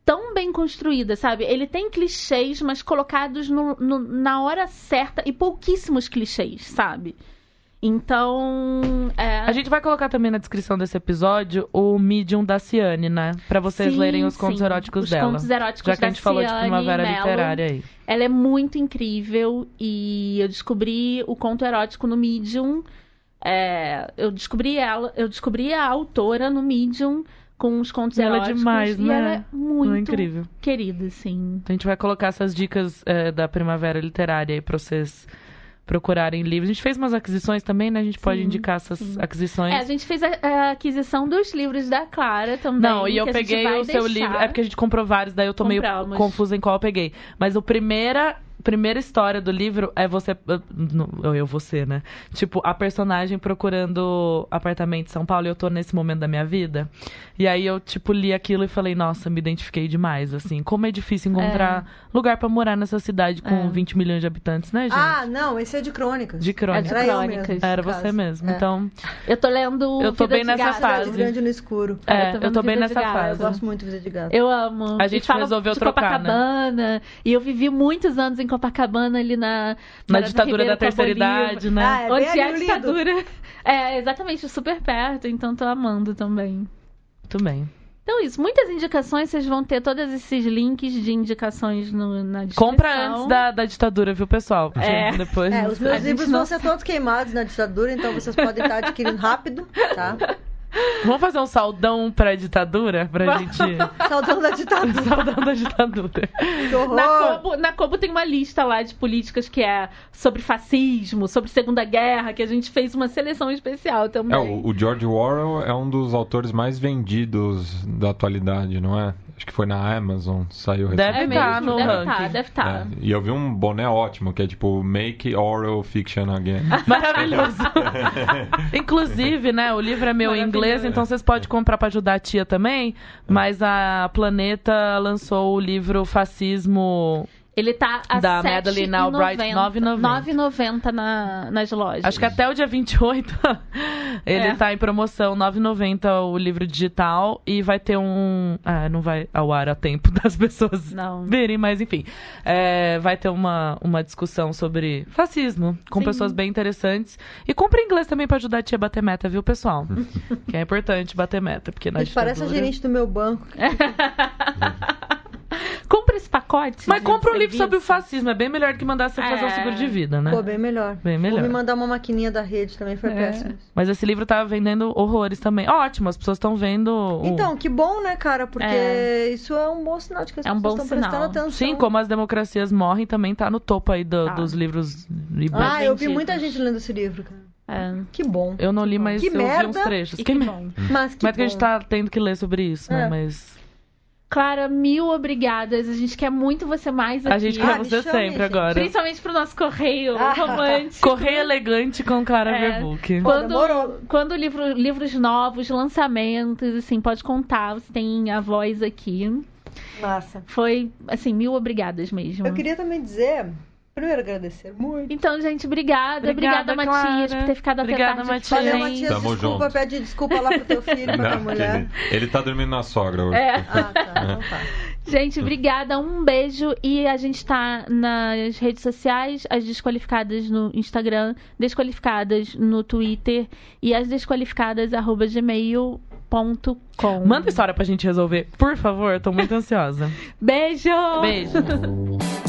tão bem construída, sabe? Ele tem clichês, mas colocados no- no- na hora certa e pouquíssimos clichês, sabe? Então, é... A gente vai colocar também na descrição desse episódio o Medium da Ciane, né? Pra vocês Sim, lerem os contos sim. eróticos Os dela. contos eróticos Já que a gente falou de primavera Mello. literária aí. Ela é muito incrível e eu descobri o conto erótico no Medium. É, eu descobri ela, eu descobri a autora no Medium com os contos Ela é eróticos. demais, e né? ela é muito É incrível. querida, assim. Então a gente vai colocar essas dicas é, da primavera literária aí pra vocês procurarem livros. A gente fez umas aquisições também, né? A gente pode Sim, indicar essas sim. aquisições. É, a gente fez a, a aquisição dos livros da Clara também. Não, e eu peguei o seu deixar. livro. É porque a gente comprou vários, daí eu tô meio Compramos. confusa em qual eu peguei. Mas o primeira. Primeira história do livro é você. Eu, eu você, né? Tipo, a personagem procurando apartamento em São Paulo e eu tô nesse momento da minha vida. E aí eu, tipo, li aquilo e falei, nossa, me identifiquei demais, assim. Como é difícil encontrar lugar pra morar nessa cidade com É. 20 milhões de habitantes, né, gente? Ah, não, esse é de crônicas. de crônica. é de Era crônicas. Era caso. você mesmo. É. Então, Eu tô lendo. Eu tô Vida bem de nessa fase. grande no escuro. é, eu tô eu tô bem nessa Gato. Eu fase. gosto muito de Vida de Gato. Eu amo. A gente resolveu trocar, né? Copacabana. E eu vivi muitos anos em Copacabana, ali na... Na ditadura Ribeiro, da terceira idade, né? Ah, é Onde é a Lido. ditadura. É, exatamente, super perto. Então tô amando também. Muito bem. Então, isso. Muitas indicações, vocês vão ter todos esses links de indicações no, na descrição. Compra antes da, da ditadura, viu, pessoal? Porque É. depois. É, os meus livros não vão ser todos queimados na ditadura, então vocês podem estar adquirindo rápido, tá? Vamos fazer um saudão pra ditadura? Pra gente. <laughs> Saudando da ditadura. Saudão da ditadura. Que horror. Na Kobo, na Kobo tem uma lista lá de políticas que é sobre fascismo, sobre Segunda Guerra, que a gente fez uma seleção especial também. É, o, o George Orwell é um dos autores mais vendidos da atualidade, não é? Acho que foi na Amazon, saiu Deve É recentemente. tá no deve ranking. estar, deve estar. É, e eu vi um boné ótimo, que é tipo Make Orwell Fiction Again. <laughs> Maravilhoso. <laughs> Inclusive, né, o livro é meu em inglês, então vocês podem comprar pra ajudar a tia também. Mas a Planeta lançou o livro Fascismo. Ele tá a Da 7,90, Madeleine Albright, 9,90. 9,90 na, nas lojas. Acho que até o dia 28 <laughs> ele É. tá em promoção, 9,90 o livro digital. E vai ter um. Ah, não vai ao ar a tempo <laughs> das pessoas Não. verem, mas enfim. É, vai ter uma, uma discussão sobre fascismo com Sim. pessoas bem interessantes. E compra inglês também pra ajudar a tia a bater meta, viu, pessoal? <laughs> que é importante bater meta, porque na Gente, parece a ditadura- gerente do meu banco. Compra esse pacote. Mas compra um livro sobre o fascismo, é bem melhor que mandar você fazer um É. seguro de vida, né? Pô, bem melhor. Bem melhor. Vou me mandar uma maquininha da rede também, foi É. péssimo. Mas esse livro tá vendendo horrores também. Ótimo, as pessoas estão vendo. o- Então, que bom, né, cara? Porque É. isso é um bom sinal de que as É um pessoas estão prestando atenção. Sim, como as democracias morrem, também tá no topo aí do- Tá. dos livros e. Ah, eu vi muita gente lendo esse livro, cara. É. Que bom. Eu não li, mas Que eu vi merda. uns trechos. E Que que me- bom. Mas que Mas que a gente tá tendo que ler sobre isso, né? É. Mas Clara, mil obrigadas. A gente quer muito você mais aqui. a gente Ah, quer me você sempre gente. agora. Principalmente pro nosso correio Ah. romântico. Correio elegante com Clara É. Verbook. Pô, Quando, demorou. quando livro, livros novos, lançamentos, assim, pode contar. Você tem a voz aqui. Massa. Foi, assim, mil obrigadas mesmo. Eu queria também dizer Primeiro, agradecer muito. Então, gente, obrigada. Obrigada, Obrigada, Matias, Clara. por ter ficado até Obrigada, tarde aqui Matias. Matias, Tamo desculpa, junto. pede desculpa lá pro teu filho, pra tua mulher. ele, ele tá dormindo na sogra hoje. É. Ah, tá, então tá. Gente, obrigada, um beijo. E a gente tá nas redes sociais, as desqualificadas no Instagram, desqualificadas no Twitter e as desqualificadas arroba gmail.com. Manda história pra gente resolver, por favor, tô muito <laughs> ansiosa. Beijo! Beijo. <laughs>